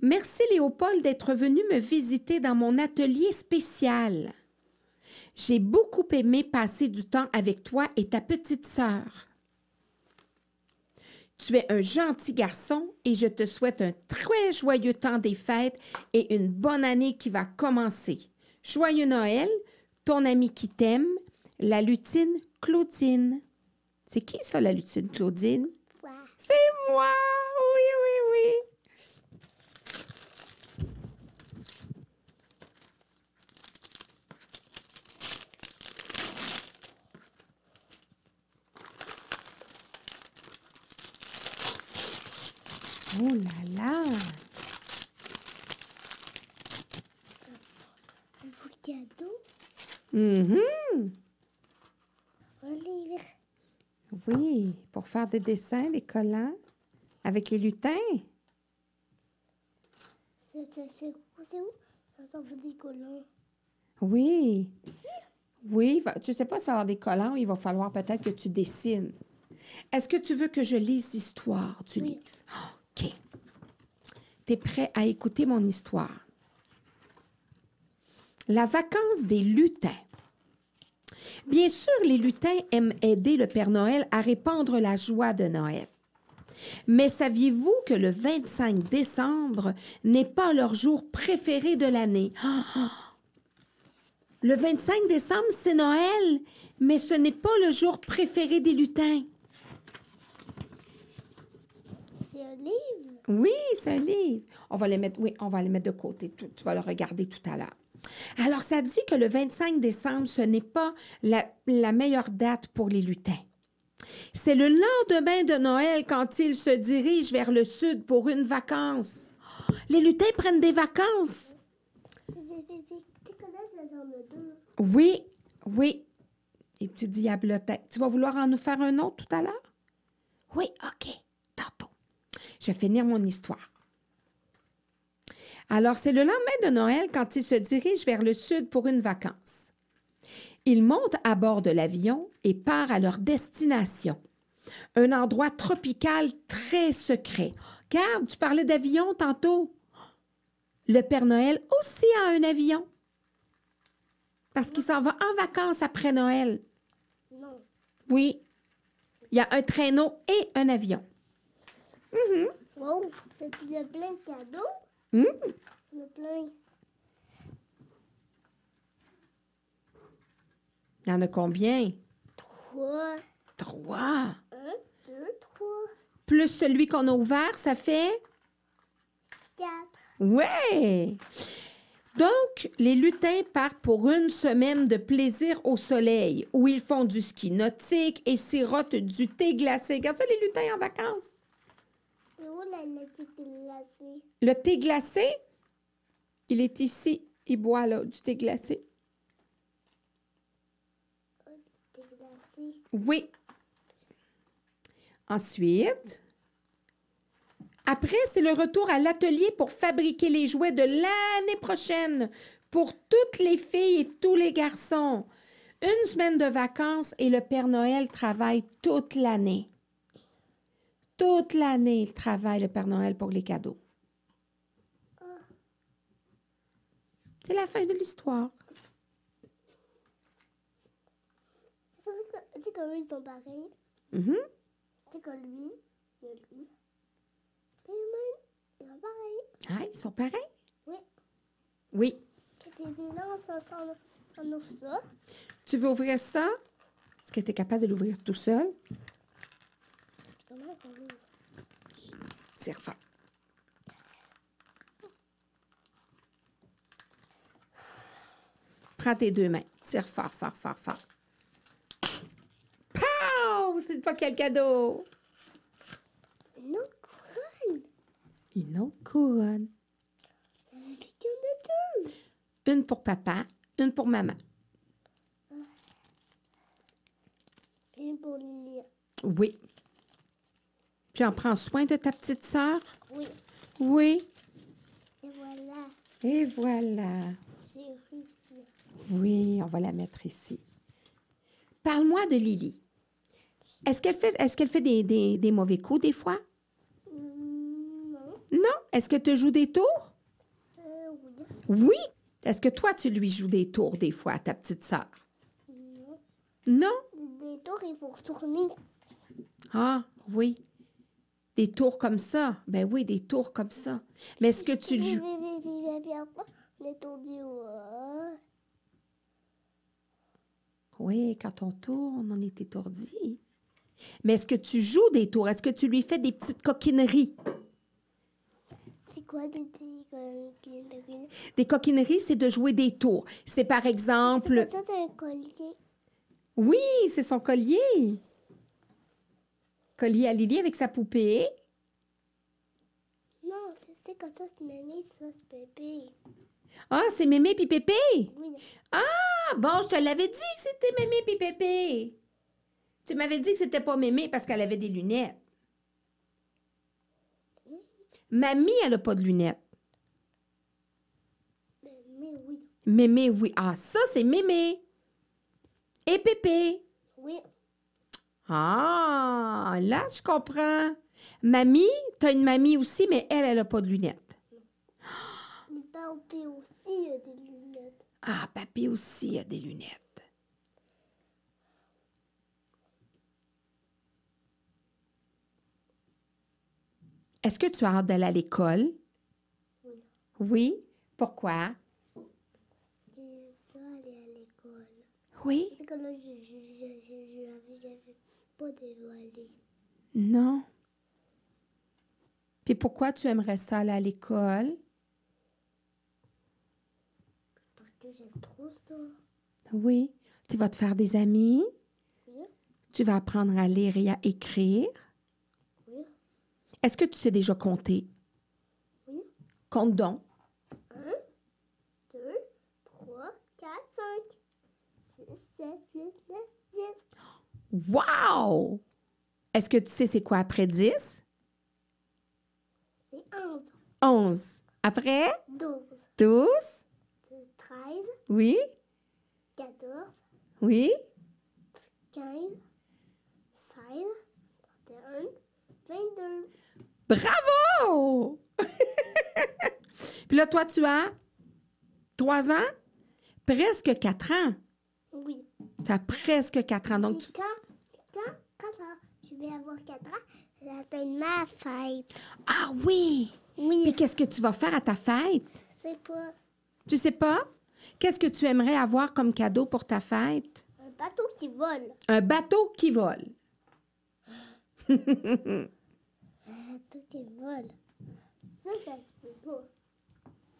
Merci Léopold d'être venu me visiter dans mon atelier spécial. J'ai beaucoup aimé passer du temps avec toi et ta petite sœur. Tu es un gentil garçon et je te souhaite un très joyeux temps des fêtes et une bonne année qui va commencer. Joyeux Noël, ton ami qui t'aime, la lutine Claudine. C'est qui ça, la lutine Claudine? C'est moi! Oui, oui, oui. Oh là là! Un beau cadeau. Mhm. Un livre. Oui, pour faire des dessins, des collants avec les lutins. C'est où? Des collants. Oui. Oui, va- tu sais pas si va avoir des collants il va falloir peut-être que tu dessines. Est-ce que tu veux que je lise l'histoire du Oui. livre? OK. Tu es prêt à écouter mon histoire? La vacance des lutins. Bien sûr, les lutins aiment aider le Père Noël à répandre la joie de Noël. Mais saviez-vous que le 25 décembre n'est pas leur jour préféré de l'année? [GASPS] Le 25 décembre, c'est Noël, mais ce n'est pas le jour préféré des lutins. C'est un livre. Oui, c'est un livre. On va les mettre, oui, on va les mettre de côté. Tu, tu vas le regarder tout à l'heure. Alors, ça dit que le 25 décembre, ce n'est pas la, la meilleure date pour les lutins. C'est le lendemain de Noël quand ils se dirigent vers le sud pour une vacance. Les lutins prennent des vacances. [LAUGHS] Oui, oui. Les petits diablotins. Tu vas vouloir en nous faire un autre tout à l'heure? Oui, OK. Je vais finir mon histoire. Alors, c'est le lendemain de Noël quand ils se dirigent vers le sud pour une vacance. Ils montent à bord de l'avion et partent à leur destination. Un endroit tropical très secret. Regarde, tu parlais d'avion tantôt. Le Père Noël aussi a un avion. Parce qu'il s'en va en vacances après Noël. Non. Oui. Il y a un traîneau et un avion. Wow, c'est il y a plein de cadeaux. Il y en a plein. Il y en a combien? Trois. Trois. Un, deux, trois, Plus celui qu'on a ouvert, ça fait? quatre. Ouais! Donc, les lutins partent pour une semaine de plaisir au soleil, où ils font du ski nautique et sirotent du thé glacé. Regarde ça, les lutins en vacances. Le thé glacé, il est ici. Il boit là, du thé glacé. Oui. Ensuite, après, c'est le retour à l'atelier pour fabriquer les jouets de l'année prochaine pour toutes les filles et tous les garçons. Une semaine de vacances et le Père Noël travaille toute l'année. Toute l'année, il travaille, le Père Noël, pour les cadeaux. C'est la fin de l'histoire. Que lui, ils sont pareils. Mhm. Tu sais que lui, il y a lui. Et lui, ils sont pareils. Ah, ils sont pareils? Oui. Oui. Et puis là, on s'en sort, on ouvre ça? Tu veux ouvrir ça? Est-ce que tu es capable de l'ouvrir tout seul? Comment on l'ouvre? Tire fort. Prends tes deux mains. Tire fort, fort, fort, fort. Pow! C'est pas quel cadeau? Une autre couronne. Une autre couronne. C'est qu'il y en a deux. Une pour papa, une pour maman. Une pour Lilia. Oui. Puis en prends soin de ta petite sœur? Oui. Oui. Et voilà, Et voilà. Oui, on va la mettre ici. Parle-moi de Lily. Est-ce qu'elle fait, est-ce qu'elle fait des, des- des mauvais coups des fois? Hum, non. Non? Est-ce que tu joues des tours? Euh, oui. Oui. Est-ce que toi, tu lui joues des tours des fois à ta petite sœur? Non. Non? Des tours, il faut retourner. Ah, oui. Des tours comme ça? Ben oui, des tours comme ça. Mais est-ce que tu joues? oui, quand on tourne, on est étourdi. Mais est-ce que tu joues des tours? Est-ce que tu lui fais des petites coquineries? C'est quoi des coquineries? Des coquineries, c'est de jouer des tours. C'est par exemple... C'est pas ça, c'est un collier. Oui, c'est son collier. Collier à Lily avec sa poupée? Non, c'est- comme ça, c'est mamie, ça, c'est bébé. Ah, c'est Mémé puis Pépé? Oui, Ah, bon, je te l'avais dit que c'était Mémé puis Pépé. Tu m'avais dit que c'était pas Mémé parce qu'elle avait des lunettes. Mamie, elle a pas de lunettes. mais oui. Mémé, oui. Ah, ça, c'est Mémé. Et Pépé. Oui, Ah, là, je comprends. Mamie, t'as une mamie aussi, mais elle, elle a pas de lunettes. le papé aussi, il a des lunettes. Ah, papy aussi a des lunettes. Est-ce que tu as hâte d'aller à l'école? Oui. Oui? Pourquoi? Et ça, aller à l'école. Oui? Que là, j'avais pas. Non. Puis pourquoi tu aimerais ça aller à l'école? Parce que j'aime trop ça. Oui. Tu vas te faire des amis? Oui, Tu vas apprendre à lire et à écrire? oui, Est-ce que tu sais déjà compter? oui. Compte donc. Un, deux, trois, quatre, cinq, six, sept, huit, neuf, dix. Wow! Est-ce que tu sais c'est quoi après 10? C'est 11, 11. Après? 12, 12? 13, Oui? 14, Oui? 15, 16, 31, 22. Bravo! [LAUGHS] Puis là, toi, tu as 3 ans? Presque 4 ans. Tu as presque 4 ans. Donc, Et tu... quand, quand, quand ça, je vais avoir 4 ans, j'atteins ma fête. Ah oui! Puis Oui. qu'est-ce que tu vas faire à ta fête? C'est pas Tu sais pas? Qu'est-ce que tu aimerais avoir comme cadeau pour ta fête? un bateau qui vole. Un bateau qui vole. Un bateau qui vole. Ça, ça se peut pas.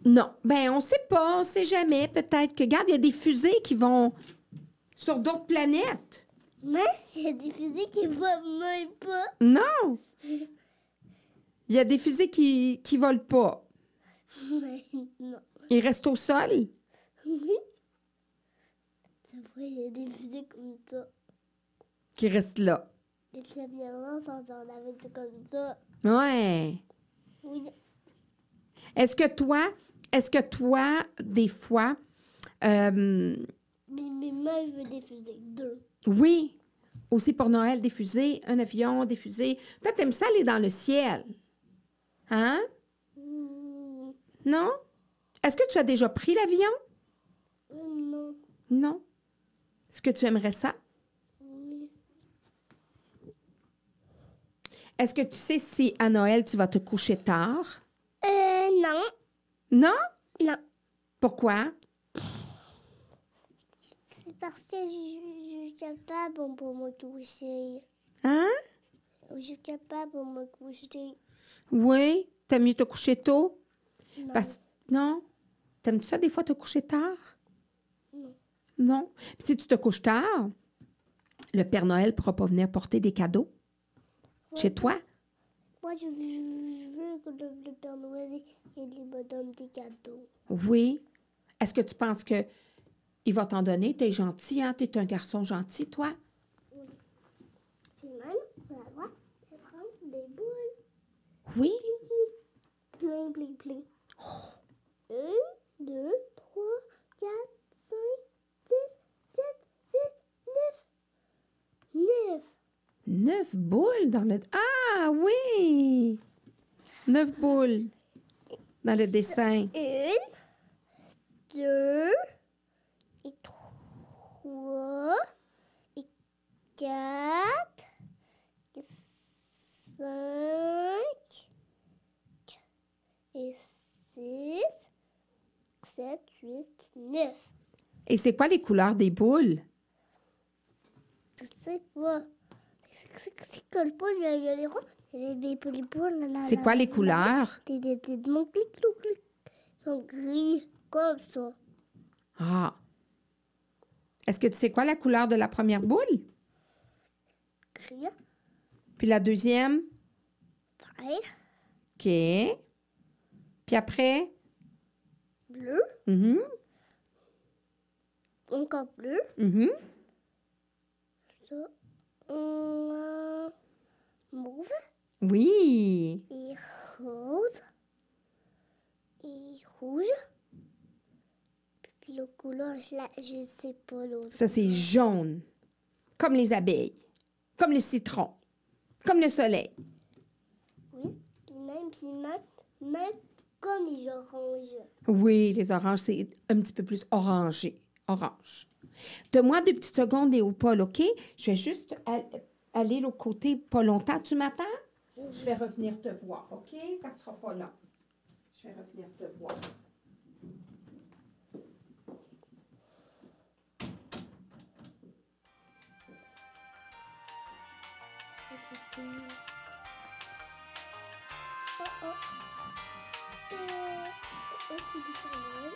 Non. Ben, on sait pas, on sait jamais. Peut-être que, regarde, il y a des fusées qui vont sur d'autres planètes. Mais il y a des fusées qui volent même pas. Non! Il y a des fusées qui qui volent pas. Mais non. Ils restent au sol. Oui. C'est vrai, il y a des fusées comme ça. Qui restent là. Et puis la violence, on en avait comme ça. Ouais. Oui. Est-ce que toi, est-ce que toi, des fois, euh, Mais, mais moi, je veux des fusées. Deux. oui, aussi pour Noël, des fusées, un avion, des fusées. Toi, t'aimes ça aller dans le ciel. Hein? Hmm, Non? Est-ce que tu as déjà pris l'avion? non. Non? Est-ce que tu aimerais ça? Oui. Est-ce que tu sais si à Noël, tu vas te coucher tard? Euh, non. Non? Non. Pourquoi? Parce que je suis capable pour me coucher. Hein? Je suis capable pour me coucher. Oui? T'aimes mieux te coucher tôt? Non. Parce... Non? T'aimes-tu ça des fois te coucher tard? Non. Non? Puis si tu te couches tard, le Père Noël pourra pas venir porter des cadeaux chez toi. Moi, je, je- je veux que le, le Père Noël il me donne des cadeaux. Oui. Est-ce que tu penses que il va t'en donner? T'es gentil, hein? T'es un garçon gentil, toi? Puis même, on va voir, vais prendre des boules. Oui. Plein, plein, plein. Un, deux, trois, quatre, cinq, six, sept, huit, neuf. Neuf. Neuf boules dans le... Ah oui! Neuf boules dans le dessin. Une, deux, 4, 5 et 6, 7, 8, 9. Et c'est quoi les couleurs des boules? Je sais. C'est quoi le? Il les. C'est quoi les couleurs? Mon. Ils sont gris, comme ça. Ah, est-ce que tu sais quoi la couleur de la première boule? Gris, Puis la deuxième? vert, OK. Puis après? bleu, Mhm, encore bleu. mhm. Ça. Euh, mauve Oui. et rose et rouge. Le couleur, je, je sais pas l'autre. Ça, c'est jaune. Comme les abeilles. Comme le citron. Comme le soleil. Oui. Puis même, puis même, même comme les oranges. Oui, les oranges, c'est un petit peu plus orangé. Orange. Donne-moi deux petites secondes, Léopold, OK? Je vais juste al- aller l'autre côté pas longtemps. Tu m'attends? Je vais revenir te voir, OK? Ça ne sera pas long. Je vais revenir te voir. Oh oh. Euh, euh, c'est du Père Noël.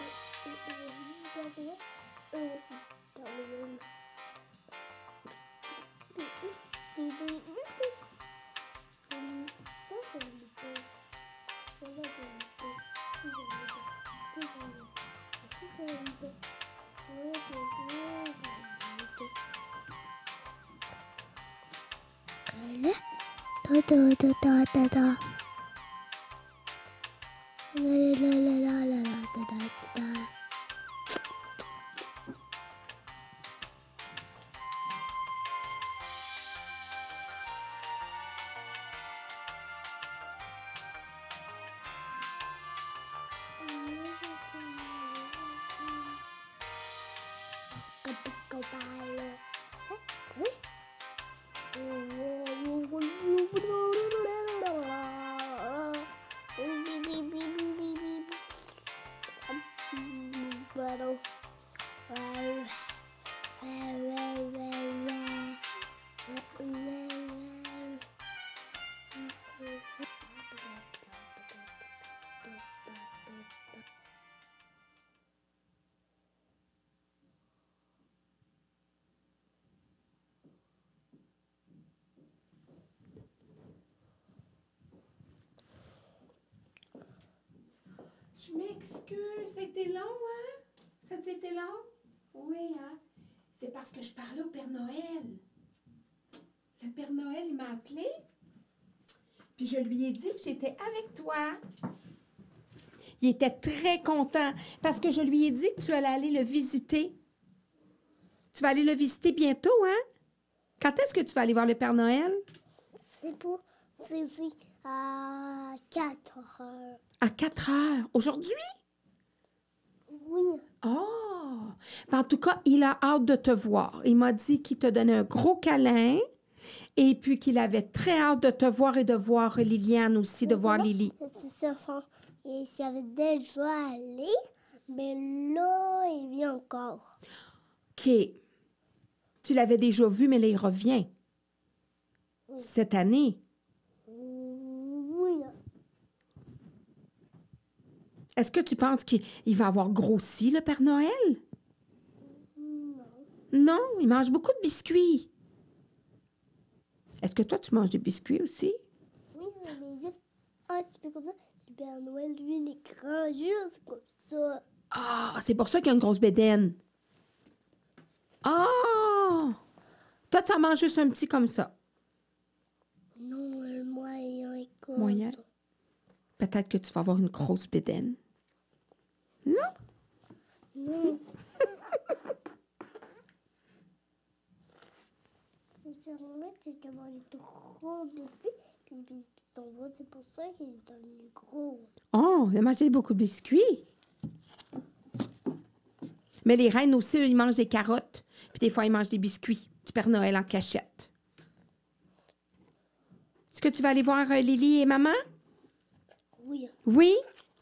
Euh, euh, euh, Père Noël. Euh, c'est Père Noël. Euh, euh, c'est des- Hum, ça, c'est le Père. Ça, c'est le Père. Ça, c'est le Père. Ça, c'est le Père. Ça, c'est le Père. Ouais, c'est le Père. Da, da, da, da, da, da. La, la, la, la, la, la, da, da, da, da. Capicobalo. Huh? M'excuse, c'était long, hein? Ça a été long? Oui, hein? C'est parce que je parlais au Père Noël. Le Père Noël, il m'a appelé. Puis je lui ai dit que j'étais avec toi. Il était très content parce que je lui ai dit que tu allais aller le visiter. Tu vas aller le visiter bientôt, hein? Quand est-ce que tu vas aller voir le Père Noël? C'est pour. 4 heures. À 4 heures. Aujourd'hui? Oui. Oh! En tout cas, il a hâte de te voir. Il m'a dit qu'il te donnait un gros câlin et puis qu'il avait très hâte de te voir et de voir Liliane aussi, de voir Lily. C'est ça. Et s'y avait déjà allé, mais là, il vient encore. OK. Tu l'avais déjà vu, mais là, il revient. Cette année. Oui. Est-ce que tu penses qu'il il va avoir grossi, le Père Noël? Non. Non, il mange beaucoup de biscuits. Est-ce que toi, tu manges des biscuits aussi? Oui, mais juste un petit peu comme ça. Le Père Noël, lui, il est grand, juste comme ça. Ah, c'est pour ça qu'il y a une grosse bédaine. Ah! Toi, tu en manges juste un petit comme ça. Non, le moyen est comme Moyen? Peut-être que tu vas avoir une grosse bédaine. Non? Non. [LAUGHS] C'est le Père Noël qui a mangé trop de biscuits, puis, ventre, c'est pour ça qu'il est devenu gros. Oh, il a mangé beaucoup de biscuits. Mais les reines aussi, eux, ils mangent des carottes. Puis des fois, ils mangent des biscuits du Père Noël en cachette. Est-ce que tu vas aller voir euh, Lily et maman? Oui. Oui?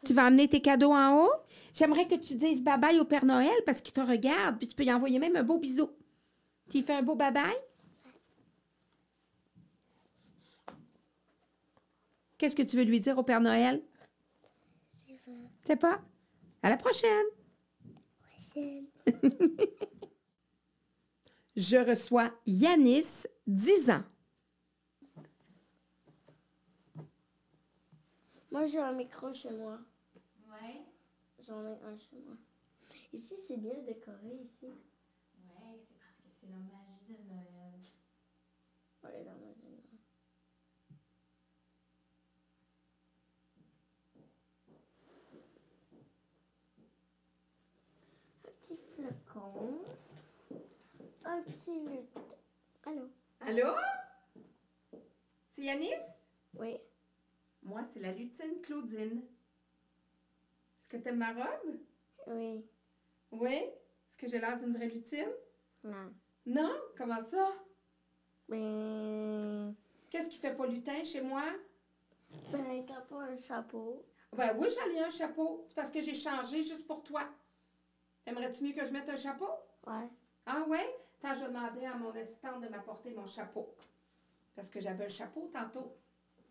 Tu vas amener tes cadeaux en haut? J'aimerais que tu dises bye-bye au Père Noël parce qu'il te regarde. Puis tu peux y envoyer même un beau bisou. Tu lui fais un beau bye-bye? Qu'est-ce que tu veux lui dire au Père Noël? C'est vrai. C'est pas? À la prochaine! Prochaine. Je reçois Yanis, 10 ans. Moi, j'ai un micro chez moi. J'en ai un chez moi. Ici, c'est bien décoré, ici. ouais, c'est parce que c'est la magie de Noël. Ouais, dans ma maison. Un petit flacon. Un petit lutin. Allô? Allô? C'est Yanis? Oui. Moi, c'est la lutine Claudine. Est-ce que t'aimes ma robe? Oui. Oui? Est-ce que j'ai l'air d'une vraie lutine? Non. Non? Comment ça? Ben. Qu'est-ce qui fait pas lutin chez moi? Ben, t'as pas un chapeau. Ben oui, j'en ai un chapeau. C'est parce que j'ai changé juste pour toi. Aimerais-tu mieux que je mette un chapeau? Ouais. Ah ouais? Tant je demandais à mon assistante de m'apporter mon chapeau. Parce que j'avais un chapeau tantôt.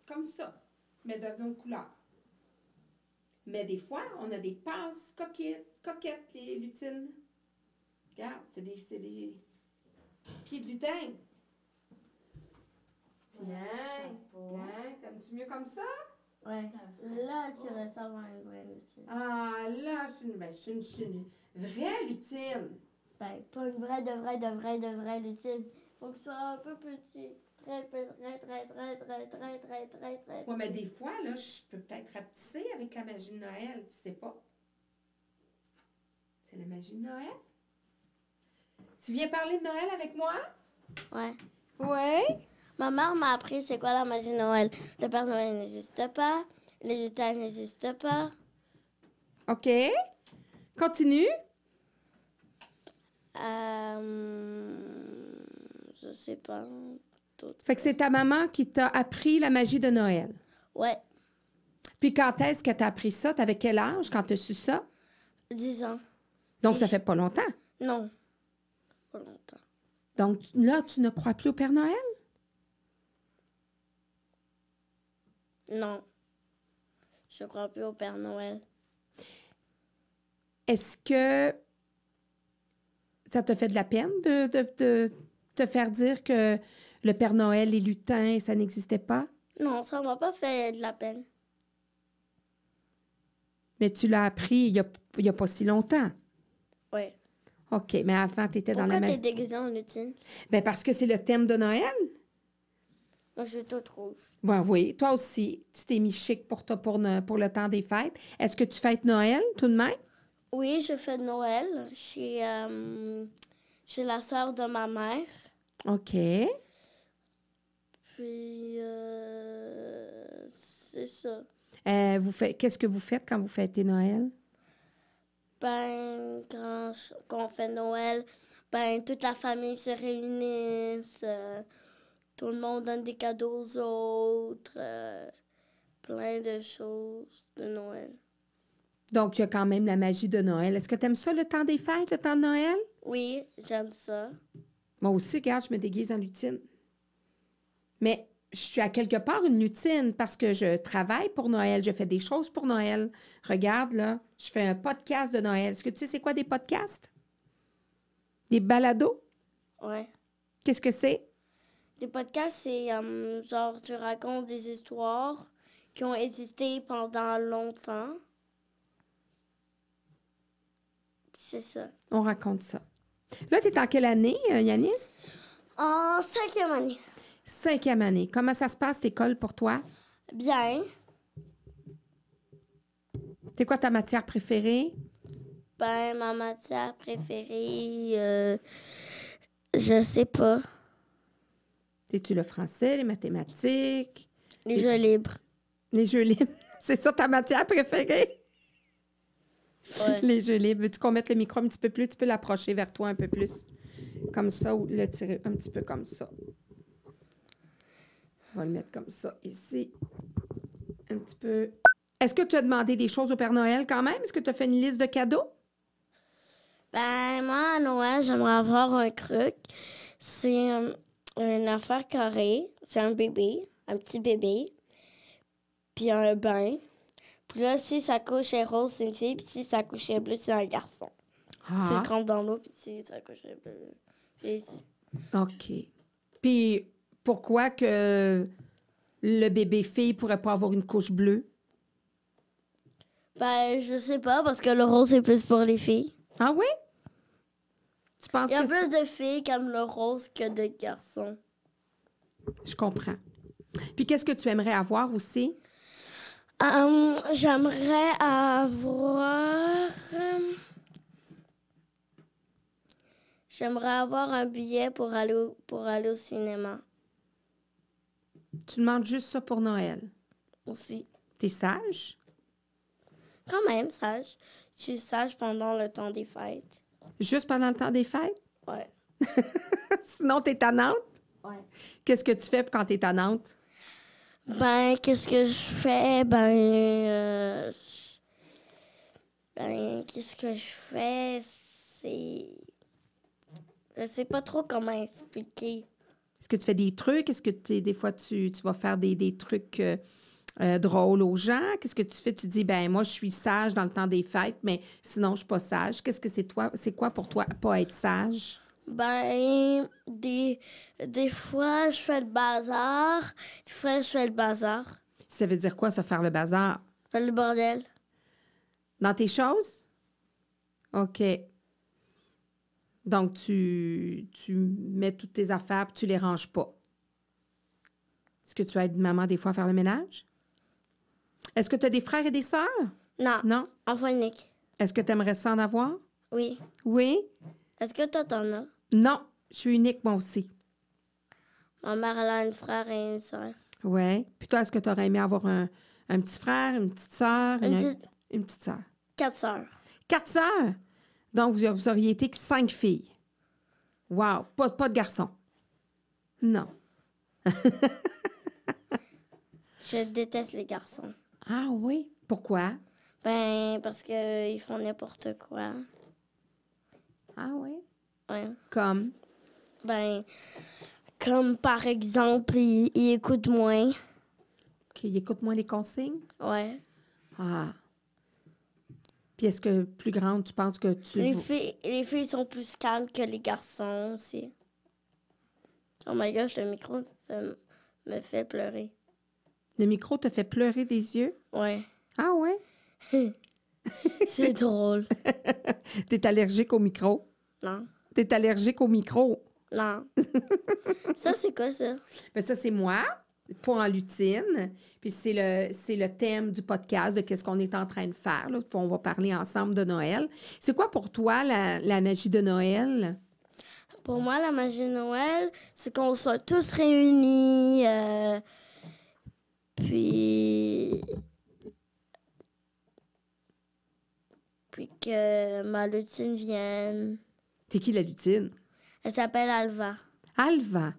Comme ça. Mais de nos couleurs. Mais des fois, on a des passes coquettes, coquettes les lutines. Regarde, c'est des, c'est des pieds de lutin. Tiens, tiens, t'aimes-tu mieux comme ça? Ouais. Là, chapeau. tu ressembles à un vrai lutine. Ah, là, je suis une, ben, je suis une, je suis une vraie lutine. Ben, pas une vraie, de vraie, de vraie, de vraie lutine. Faut que ce soit un peu petit. Très, très, très, très, très, très, très, très, très, très. Ouais, mais des fois, là, je peux peut-être rapetisser avec la magie de Noël, tu sais pas. C'est la magie de Noël? Tu viens parler de Noël avec moi? Ouais. Ouais? Ma mère m'a appris c'est quoi la magie de Noël. Le Père Noël n'existe pas. Les lutins n'existent pas. OK. Continue. Euh, je sais pas. Fait que c'est ta maman qui t'a appris la magie de Noël. Ouais, Puis quand est-ce que t'as appris ça? T'avais quel âge quand t'as su ça? 10 ans. Donc, ça fait pas longtemps. Non. Pas longtemps. Donc, là, tu ne crois plus au Père Noël? Non. Je crois plus au Père Noël. Est-ce que ça te fait de la peine de, de- de te faire dire que le Père Noël, les lutins, ça n'existait pas? Non, ça m'a pas fait de la peine. Mais tu l'as appris il n'y a, pas si longtemps. Ouais. OK, mais avant, tu étais dans Pourquoi la t'es même... déguisée en lutine? Ben parce que c'est le thème de Noël. Moi, je suis toute rouge. Ben oui, toi aussi, tu t'es mis chic pour, toi, pour, ne- pour le temps des fêtes. Est-ce que tu fêtes Noël tout de même? Oui, je fais Noël chez, euh, chez la sœur de ma mère. OK. Puis, euh, c'est ça. Euh, vous faites, qu'est-ce que vous faites quand vous fêtez Noël? Ben, quand, je- quand on fait Noël, ben, toute la famille se réunisse. euh, tout le monde donne des cadeaux aux autres. euh, plein de choses de Noël. Donc, il y a quand même la magie de Noël. Est-ce que tu aimes ça, le temps des fêtes, le temps de Noël? Oui, j'aime ça. Moi aussi, regarde, je me déguise en lutine. Mais je suis à quelque part une lutine parce que je travaille pour Noël, je fais des choses pour Noël. Regarde, là, je fais un podcast de Noël. Est-ce que tu sais c'est quoi des podcasts? Des balados? Ouais. Qu'est-ce que c'est? Des podcasts, c'est euh, genre, tu racontes des histoires qui ont existé pendant longtemps. C'est ça. On raconte ça. Là, tu es en quelle année, euh, Yanis? En cinquième année. Cinquième année. Comment ça se passe, l'école, pour toi? Bien. C'est quoi ta matière préférée? Ben, ma matière préférée, euh, je sais pas. Es-tu le français, les mathématiques, Les jeux libres. les jeux libres? [LAUGHS] C'est ça ta matière préférée? Ouais. [LAUGHS] Les jeux libres. Veux-tu qu'on mette le micro un petit peu plus? Tu peux l'approcher vers toi un peu plus. Comme ça ou le tirer un petit peu comme ça. On va le mettre comme ça ici. Un petit peu. Est-ce que tu as demandé des choses au Père Noël quand même? Est-ce que tu as fait une liste de cadeaux? Ben, moi, à Noël, j'aimerais avoir un truc. C'est euh, une affaire carrée. C'est un bébé, un petit bébé. Puis un bain. Puis là, si sa couche est rose, c'est une fille. Puis si sa couche est bleue, c'est un garçon. Tu le Ah, trempes dans l'eau, puis si sa couche est bleue. Puis. OK. Puis pourquoi que le bébé fille pourrait pas avoir une couche bleue? Ben, je sais pas, parce que le rose, c'est plus pour les filles. Ah oui? Tu penses Il y a que plus de filles qui aiment le rose que de garçons. Je comprends. Puis qu'est-ce que tu aimerais avoir aussi? Hum, J'aimerais avoir. hum, J'aimerais avoir un billet pour aller au, pour aller au cinéma Tu demandes juste ça pour Noël. aussi. T'es sage? Quand même, sage. Je suis sage pendant le temps des fêtes. Juste pendant le temps des fêtes? Ouais. [LAUGHS] Sinon, t'es tannante? Ouais. Qu'est-ce que tu fais quand t'es tannante? Ben, qu'est-ce que je fais? Ben. euh, ben, qu'est-ce que je fais? C'est. Je sais pas trop comment expliquer. Est-ce que tu fais des trucs? Est-ce que t'es- des fois tu, tu vas faire des, des trucs euh, euh, drôles aux gens? Qu'est-ce que tu fais? Tu dis, ben moi, je suis sage dans le temps des fêtes, mais sinon, je suis pas sage. Qu'est-ce que c'est toi? C'est quoi pour toi, pas être sage? Ben, des, des fois, je fais le bazar. Des fois, je fais le bazar. Ça veut dire quoi, ça, faire le bazar? Fais le bordel. Dans tes choses? OK. Donc, tu, tu mets toutes tes affaires puis tu les ranges pas. Est-ce que tu aides maman des fois à faire le ménage? Est-ce que tu as des frères et des sœurs? Non. Non? Enfant unique. Est-ce que tu aimerais ça en avoir? Oui. Oui? Est-ce que toi, t'en as? Non, je suis unique moi aussi. Ma mère, elle a un frère et une soeur. Ouais. Puis toi, est-ce que tu aurais aimé avoir un, un petit frère, une petite sœur? Une Une, petite- une petite sœur? Quatre sœurs. Quatre sœurs? Donc, vous, vous auriez été que cinq filles. Wow! Pas, pas de garçons. Non. [LAUGHS] Je déteste les garçons. Ah oui? Pourquoi? Ben, parce qu'ils font n'importe quoi. Ah oui? Ouais. Comme? Ben, comme par exemple, ils, ils écoutent moins. Qu'ils écoutent moins les consignes? Ouais. Ah. Puis est-ce que plus grande, tu penses que tu... Les filles, les filles sont plus calmes que les garçons aussi. Oh my gosh, le micro me fait pleurer. Le micro te fait pleurer des yeux? Ouais. Ah ouais? [LAUGHS] C'est drôle. [LAUGHS] T'es allergique au micro? Non. T'es allergique au micro? Non. [LAUGHS] ça, c'est quoi ça? Ben ça, c'est moi, pas en lutine. Puis c'est le, c'est le thème du podcast de qu'est-ce qu'on est en train de faire. Là. Puis on va parler ensemble de Noël. C'est quoi pour toi la, la magie de Noël? Pour moi, la magie de Noël, c'est qu'on soit tous réunis. euh, puis. Puis que ma lutine vienne. T'es qui la lutine? Elle s'appelle Alva. Alva.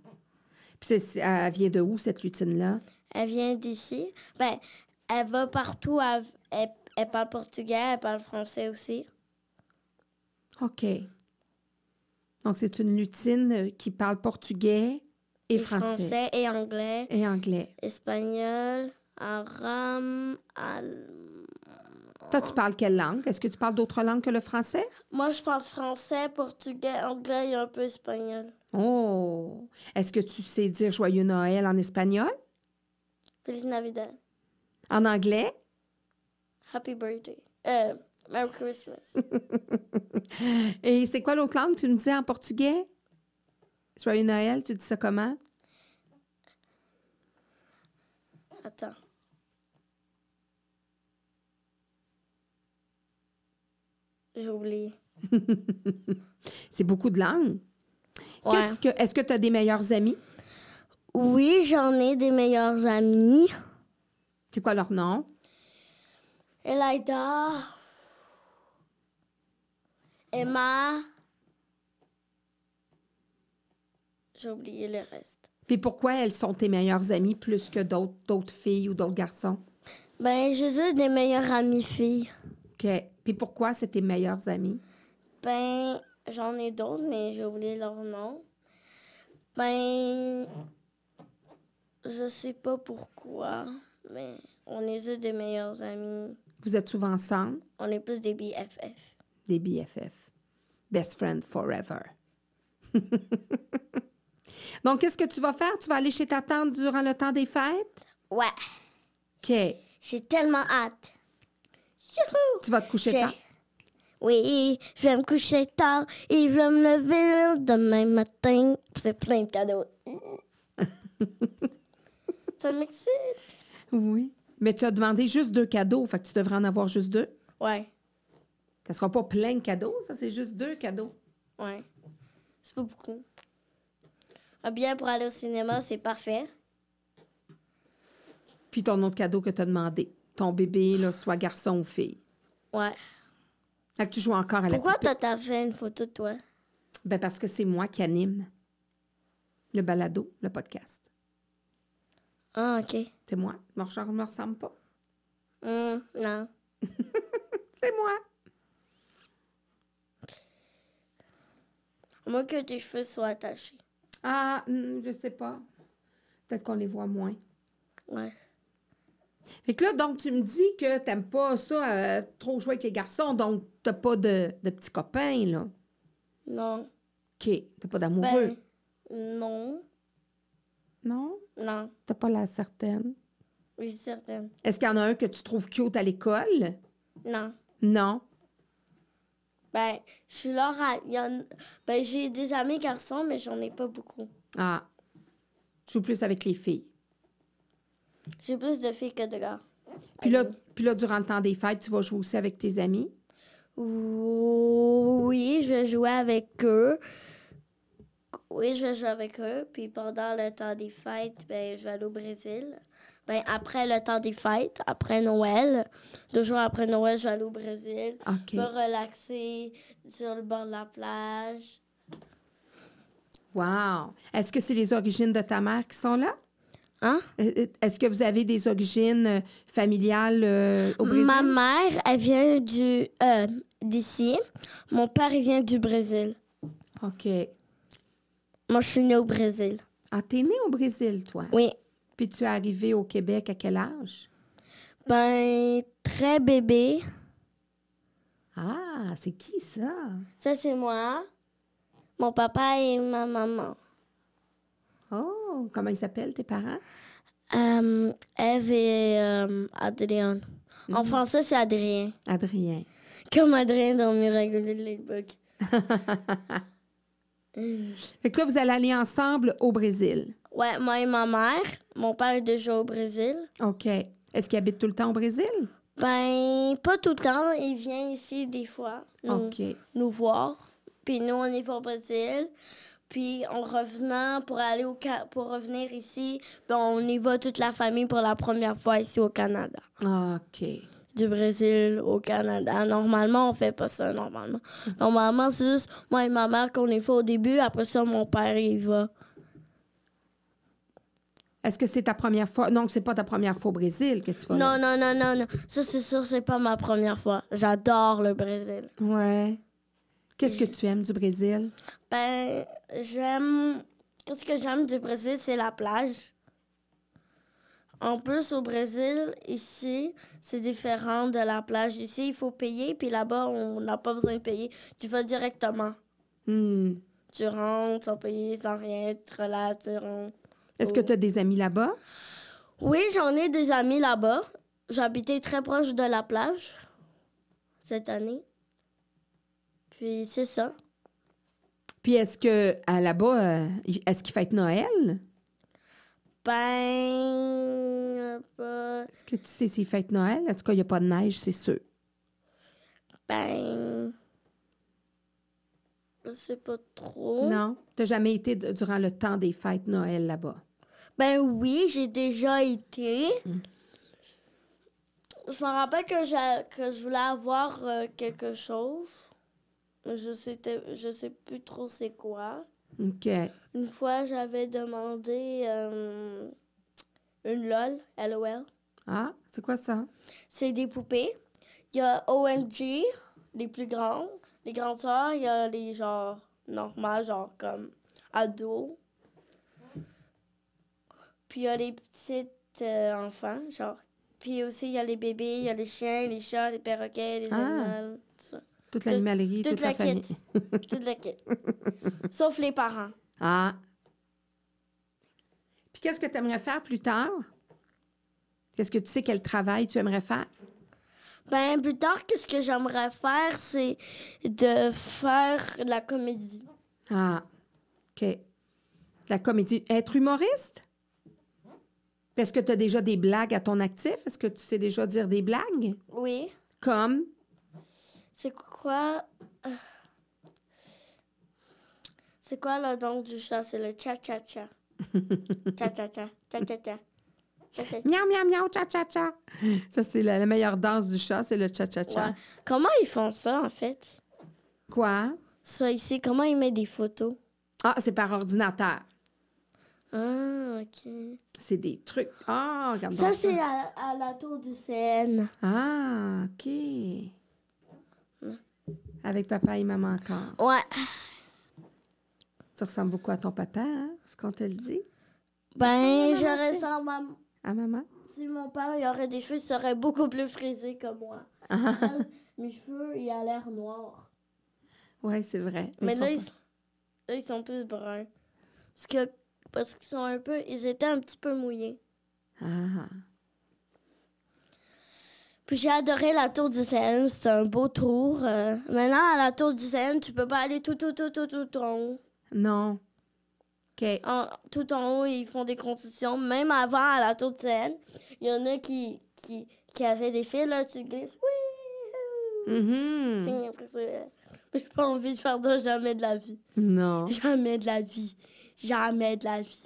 Puis elle vient de où, cette lutine-là? Elle vient d'ici. Ben, elle va partout. Elle, elle- elle parle portugais, elle parle français aussi. OK. Donc, c'est une lutine euh, qui parle portugais et, français. et anglais, Et anglais. espagnol, arabe, al- Toi, tu parles quelle langue? Est-ce que tu parles d'autres langues que le français? Moi, je parle français, portugais, anglais et un peu espagnol. Oh! Est-ce que tu sais dire Joyeux Noël en espagnol? Feliz Navidad. En anglais? Happy birthday. Euh, Merry Christmas. [LAUGHS] Et c'est quoi l'autre langue que tu me disais en portugais? Joyeux Noël, tu dis ça comment? Attends. J'ai oublié. [LAUGHS] C'est beaucoup de langues. Ouais. Qu'est-ce que, est-ce que tu as des meilleurs amis? Oui, j'en ai des meilleurs amis. C'est quoi leur nom? Elida. Emma. J'ai oublié le reste. Puis pourquoi elles sont tes meilleures amies plus que d'autres, d'autres filles ou d'autres garçons? Ben, j'ai eu des meilleures amies filles. OK. Puis pourquoi c'est tes meilleures amies? Ben, j'en ai d'autres, mais j'ai oublié leur nom. Ben, je sais pas pourquoi, mais on est juste des meilleurs amis. Vous êtes souvent ensemble? On est plus des BFF. Des BFF. Best friend forever. [LAUGHS] Donc, qu'est-ce que tu vas faire? Tu vas aller chez ta tante durant le temps des fêtes? Ouais, OK. j'ai tellement hâte. Youhou! Tu vas te coucher tard? Oui, je vais me coucher tard et je vais me lever demain matin. C'est plein de cadeaux. [LAUGHS] Ça m'excite. Oui. Mais tu as demandé juste deux cadeaux, fait que tu devrais en avoir juste deux. Ouais, Ça sera pas plein de cadeaux, ça, c'est juste deux cadeaux. ouais. C'est pas beaucoup. Un billet pour aller au cinéma, c'est parfait. Puis ton autre cadeau que tu as demandé. Ton bébé, là, soit garçon ou fille. Ouais. Fait que tu joues encore à la Pourquoi poupée. t'as t'as fait une photo de toi? Ben parce que c'est moi qui anime le balado, le podcast. Ah, OK. C'est moi. Mon genre ne me ressemble pas. Hum, non. [LAUGHS] C'est moi. À moins que tes cheveux soient attachés. Ah, hmm, je sais pas. Peut-être qu'on les voit moins. Ouais. Fait que là, donc, tu me dis que t'aimes pas ça, euh, trop jouer avec les garçons, donc t'as pas de, de petits copains, là. Non. OK. T'as pas d'amoureux. Ben, non. Non? Non. T'as pas la certaine? Oui, certaine. Est-ce qu'il y en a un que tu trouves cute à l'école? Non. Non? Ben, je suis là. à- il y en- Ben, j'ai des amis garçons, mais j'en ai pas beaucoup. Ah. Je joue plus avec les filles. J'ai plus de filles que de gars. Puis là, puis là, durant le temps des fêtes, tu vas jouer aussi avec tes amis? Oui, je jouais avec eux. Oui, je jouais avec eux. Puis pendant le temps des fêtes, ben, je vais aller au Brésil. Ben, après le temps des fêtes, après Noël, deux jours après Noël, je vais aller au Brésil. OK. Me relaxer sur le bord de la plage. Wow. Est-ce que c'est les origines de ta mère qui sont là? Hein? Euh, euh, Est-ce que vous avez des origines euh, familiales euh, au Brésil? Ma mère, elle vient du euh, d'ici. Mon père, il vient du Brésil. OK. Moi, je suis née au Brésil. Ah, t'es né au Brésil, toi? Oui. Puis tu es arrivé au Québec à quel âge? Ben, très bébé. Ah, c'est qui ça? Ça, c'est moi, mon papa et ma maman. Comment ils s'appellent, tes parents? Euh, Eve et euh, Adrien. En français, c'est Adrien. Adrien. Comme Adrien dans Miracle de Ladybug. [LAUGHS] Fait que là, vous allez aller ensemble au Brésil. Ouais, moi et ma mère. Mon père est déjà au Brésil. OK. Est-ce qu'ils habitent tout le temps au Brésil? Ben, pas tout le temps. Il vient ici des fois nous, OK. nous voir. Puis nous, on est au Brésil. Puis en revenant pour aller au pour revenir ici, ben, on y va toute la famille pour la première fois ici au Canada. OK. Du Brésil au Canada. Normalement, on fait pas ça normalement. Normalement, c'est juste moi et ma mère qu'on y fait au début. Après ça, mon père il va. Est-ce que c'est ta première fois? Non, c'est pas ta première fois au Brésil que tu vas là. Non, non, non, non, non. Ça, c'est sûr, c'est pas ma première fois. J'adore le Brésil. Ouais. Qu'est-ce que tu aimes du Brésil? Ben, j'aime. Qu'est-ce que j'aime du Brésil, c'est la plage. En plus, au Brésil, ici, c'est différent de la plage. Ici, il faut payer, puis là-bas, on n'a pas besoin de payer. Tu vas directement. Hmm. Tu rentres sans payer, sans rien, tu relaxes, tu rentres. Est-ce que tu as des amis là-bas? Oui, j'en ai des amis là-bas. J'habitais très proche de la plage cette année. Puis c'est ça. Puis est-ce que à là-bas, euh, est-ce qu'ils fêtent Noël? Ben. Est-ce que tu sais s'ils fêtent Noël? En tout cas, il n'y a pas de neige, c'est sûr. Ben. Je sais pas trop. Non? Tu n'as jamais été durant le temps des fêtes Noël là-bas? Ben oui, j'ai déjà été. Je me rappelle que, que je voulais avoir euh, quelque chose. Mais Je sais, je sais plus trop c'est quoi. OK. Une fois, j'avais demandé euh, une LOL, LOL. Ah, c'est quoi ça? C'est des poupées. Il y a OMG, les plus grandes. Les grandes sœurs, il y a les genre normales, genre comme ados. Puis il y a les petites euh, enfants, genre. Puis aussi, il y a les bébés, il y a les chiens, les chats, les perroquets, les Ah. animaux, tout ça. Toute l'animalerie, toute toute, la, la famille. [LAUGHS] Toute la kit. Sauf les parents. Ah. Puis qu'est-ce que tu aimerais faire plus tard? Qu'est-ce que tu sais quel travail tu aimerais faire? Ben, plus tard, qu'est-ce que j'aimerais faire, c'est de faire de la comédie. Ah, OK. La comédie. Être humoriste? Est-ce que tu as déjà des blagues à ton actif? Est-ce que tu sais déjà dire des blagues? Oui. Comme? C'est quoi? Euh, C'est quoi le nom du chat? C'est le cha-cha-cha. Cha-cha-cha. [LAUGHS] Cha-cha-cha. Miaou, miaou, miaou, cha-cha-cha. Ça, c'est la, la meilleure danse du chat, c'est le cha-cha-cha. Ouais. Comment ils font ça, en fait? Quoi? Ça ici, comment ils mettent des photos? Ah, c'est par ordinateur. Ah, OK. C'est des trucs. Ah, regarde Ça, c'est à, à la tour du CN. Ah, OK. Avec papa et maman encore. Ouais. Tu ressembles beaucoup à ton papa, hein? Est-ce qu'on te le dit? Ben, je ressens ma... À maman? Si mon père il aurait des cheveux, il serait beaucoup plus frisé que moi. Ah, Mes cheveux, il a l'air noir. oui, c'est vrai. Mais, ils là, sont ils, là, ils sont plus bruns. Parce que parce qu'ils sont un peu. Ils étaient un petit peu mouillés. Ah. Puis j'ai adoré la tour du CN, c'était un beau tour. Euh, maintenant, à la tour du CN, tu peux pas aller tout, tout, tout, tout, tout en haut. Non. OK. En- tout en haut, ils font des compétitions. Même avant, à la tour de scène, il y en a qui, qui, qui avaient des fils, là, tu glisses. Oui! Euh, J'ai pas envie de faire ça jamais de la vie. Non. Jamais de la vie. Jamais de la vie.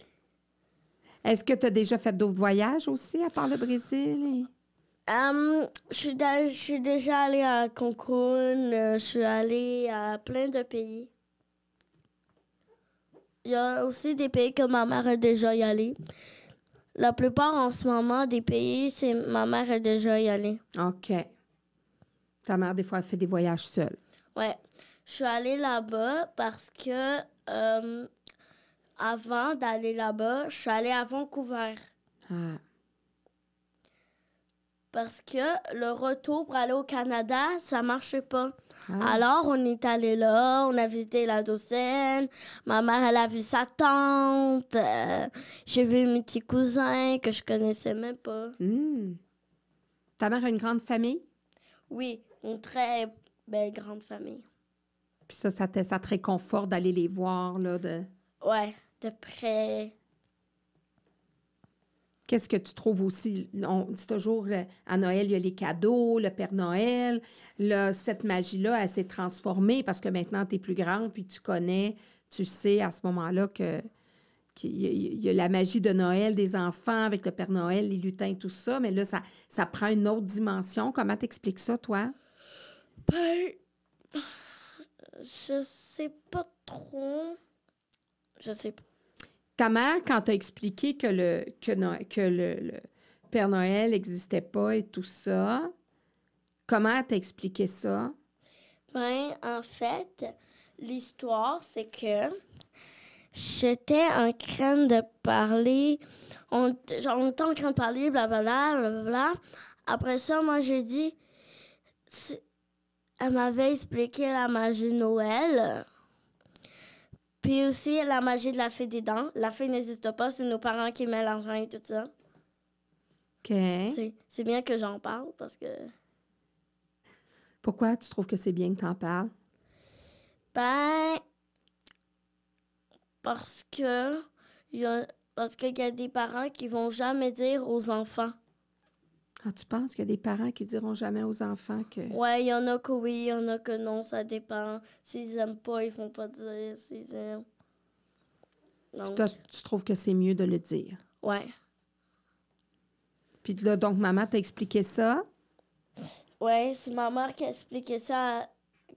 Est-ce que tu as déjà fait d'autres voyages aussi, à part le Brésil? Je suis da- je suis déjà allée à Cancun, euh, je suis allée à plein de pays. Il y a aussi des pays que ma mère a déjà y allé. La plupart en ce moment des pays, c'est ma mère a déjà y allé. OK. Ta mère, des fois, elle fait des voyages seule. Ouais. Je suis allée là-bas parce que euh, avant d'aller là-bas, je suis allée à Vancouver. Ah. Parce que le retour pour aller au Canada, ça marchait pas. Ah. Alors, on est allé là, on a visité la Docène. Ma mère, elle a vu sa tante. euh, J'ai vu mes petits cousins que je connaissais même pas. Hmm. Ta mère a une grande famille? Oui, une très belle grande famille. Puis ça, ça te, ça te réconforte d'aller les voir, là, de... Ouais, de près. Qu'est-ce que tu trouves aussi? On dit toujours, euh, à Noël, il y a les cadeaux, le Père Noël. Là, cette magie-là, elle s'est transformée parce que maintenant, tu es plus grande, puis tu connais, tu sais à ce moment-là que qu'il y, y a la magie de Noël des enfants avec le Père Noël, les lutins, tout ça. Mais là, ça, ça prend une autre dimension. Comment t'expliques ça, toi? Ben, je sais pas trop. Je sais pas. Ta mère, quand t'as expliqué que le, que, le, Père Noël n'existait pas et tout ça, comment elle t'a expliqué ça? Ben, en fait, l'histoire, c'est que j'étais en train de parler. On, était en train de parler, blablabla, blablabla. Après ça, moi, j'ai dit. Elle m'avait expliqué la magie Noël. Puis aussi la magie de la fée des dents. La fée n'existe pas, c'est nos parents qui mettent l'argent et tout ça. OK. C'est bien que j'en parle parce que. Pourquoi tu trouves que c'est bien que t'en parles? Ben, parce que il y a, parce qu'il y a des parents qui vont jamais dire aux enfants. Ah, tu penses qu'il y a des parents qui diront jamais aux enfants que... Ouais, il y en a que oui, il y en a que non, ça dépend. S'ils aiment pas, ils vont pas dire s'ils aiment. Donc, Toi, tu trouves que c'est mieux de le dire. ouais. Puis là, donc, maman t'a expliqué ça? Ouais, c'est ma mère qui a expliqué ça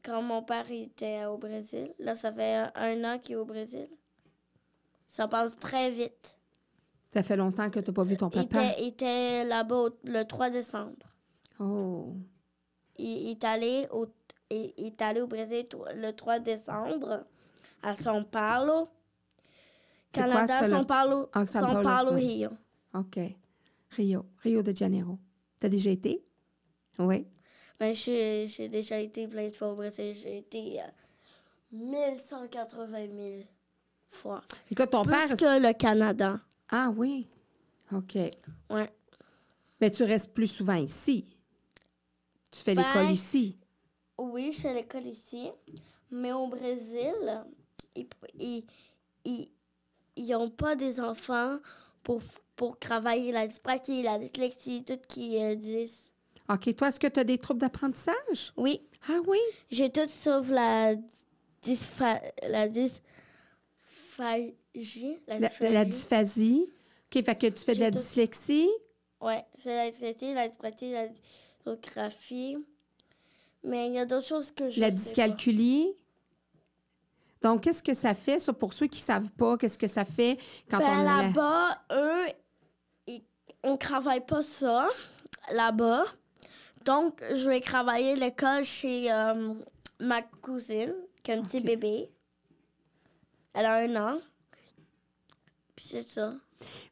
quand mon père était au Brésil. Là, ça fait un an qu'il est au Brésil. Ça passe très vite. Ça fait longtemps que t'as pas vu ton papa? il était là-bas le 3 décembre. Oh. Il, il est allé au, il, il est allé au Brésil le 3 décembre à São Paulo. Quoi, Canada, São Paulo, Ah, São Paulo. Rio. OK. Rio. Rio de Janeiro. T'as déjà été? Oui. Ben, j'ai déjà été plein de fois au Brésil. J'ai été euh, 1180 000 fois. Écoute, ton Plus père... que le Canada. Ah oui. OK. Ouais. Mais tu restes plus souvent ici. Tu fais Ben, l'école ici. Oui, je fais l'école ici. Mais au Brésil, ils ils ils- ils ont pas des enfants pour, pour travailler la dyspraxie, la dyslexie, tout qui euh, disent. OK. Toi, est-ce que tu as des troubles d'apprentissage? Oui, Ah oui? j'ai tout sauf la dyspha la La La, dysphagie. la dysphasie. OK. Fait que tu fais de la dyslexie. Ouais, je fais la dyslexie, la dyspraxie, la dysographie. Mais il y a d'autres choses que je la pas. dyscalculie. Donc, qu'est-ce que ça fait, ça, pour ceux qui ne savent pas, qu'est-ce que ça fait quand Ben, on là-bas, eux, ils- on travaille pas ça là-bas. Donc, je vais travailler l'école chez euh, ma cousine, qui a un petit Ok. bébé. Elle a un an. Puis c'est ça.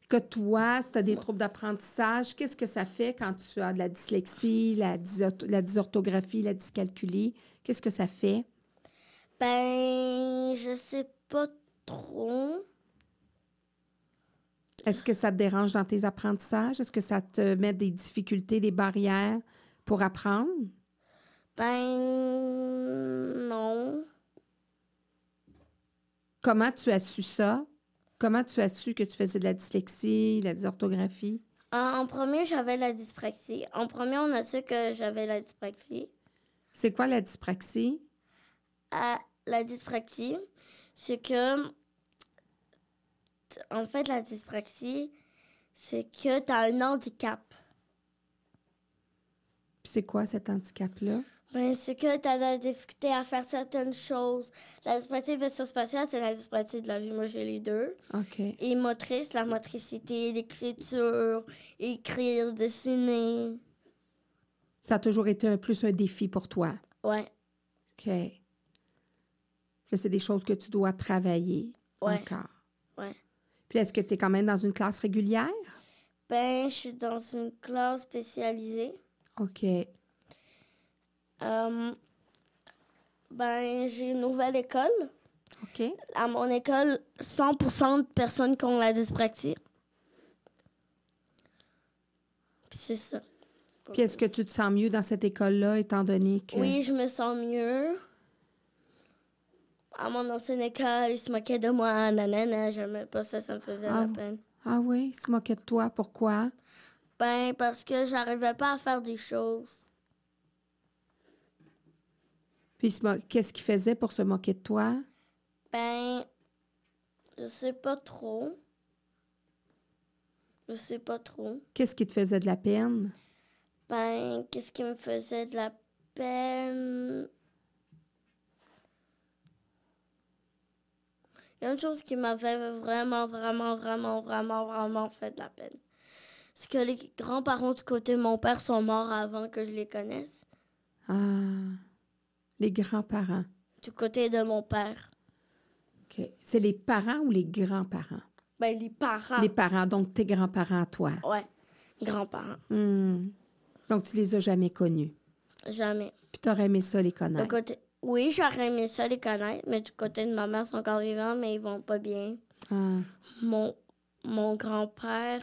que toi, si tu as des troubles d'apprentissage, qu'est-ce que ça fait quand tu as de la dyslexie, la, la dysorthographie, la dyscalculie? Qu'est-ce que ça fait? Ben, je sais pas trop. Est-ce que ça te dérange dans tes apprentissages? Est-ce que ça te met des difficultés, des barrières pour apprendre? Ben, non. Comment tu as su ça? Comment tu as su que tu faisais de la dyslexie, de la dysorthographie? En, en premier, j'avais la dyspraxie. En premier, on a su que j'avais la dyspraxie. C'est quoi la dyspraxie? à la dyspraxie, c'est que, en fait, la dyspraxie, c'est que tu as un handicap. C'est quoi cet handicap-là? Ben, c'est que tu as de la difficulté à faire certaines choses. La dyspraxie visuo-spatiale, c'est la dyspraxie de la vue. Moi, j'ai les deux. OK. Et motrice, la motricité, l'écriture, écrire, dessiner. Ça a toujours été un, plus un défi pour toi? Ouais, OK. C'est des choses que tu dois travailler Ouais. encore. ouais. Puis est-ce que tu es quand même dans une classe régulière? Ben, je suis dans une classe spécialisée. OK. Euh, ben, j'ai une nouvelle école. OK. À mon école, 100% de personnes qui ont la dyspraxie. Puis c'est ça. Puis est-ce que tu te sens mieux dans cette école-là, étant donné que... Oui, je me sens mieux. À mon ancienne école, ils se moquaient de moi. Nanana, j'aimais pas ça, ça me faisait Ah. la peine. Ah oui, tu te moquais de toi. Pourquoi? Ben, parce que j'arrivais pas à faire des choses. Puis qu'est-ce qu'il faisait pour se moquer de toi? Ben, je sais pas trop. Je sais pas trop. Qu'est-ce qui te faisait de la peine? Ben, qu'est-ce qui me faisait de la peine? Il y a une chose qui m'avait vraiment, vraiment, vraiment, vraiment, vraiment fait de la peine. C'est que les grands-parents du côté de mon père sont morts avant que je les connaisse. Ah, les grands-parents? Du côté de mon père. C'est les parents ou les grands-parents? Ben, les parents. Les parents, donc tes grands-parents à toi. Ouais, grands-parents. Hmm. Donc tu les as jamais connus? Jamais. Puis tu aurais aimé ça les Du connaître. côté... Oui, j'aurais aimé ça les connaître, mais du côté de ma mère, ils sont encore vivants, mais ils vont pas bien. Ah, Mon, mon grand-père,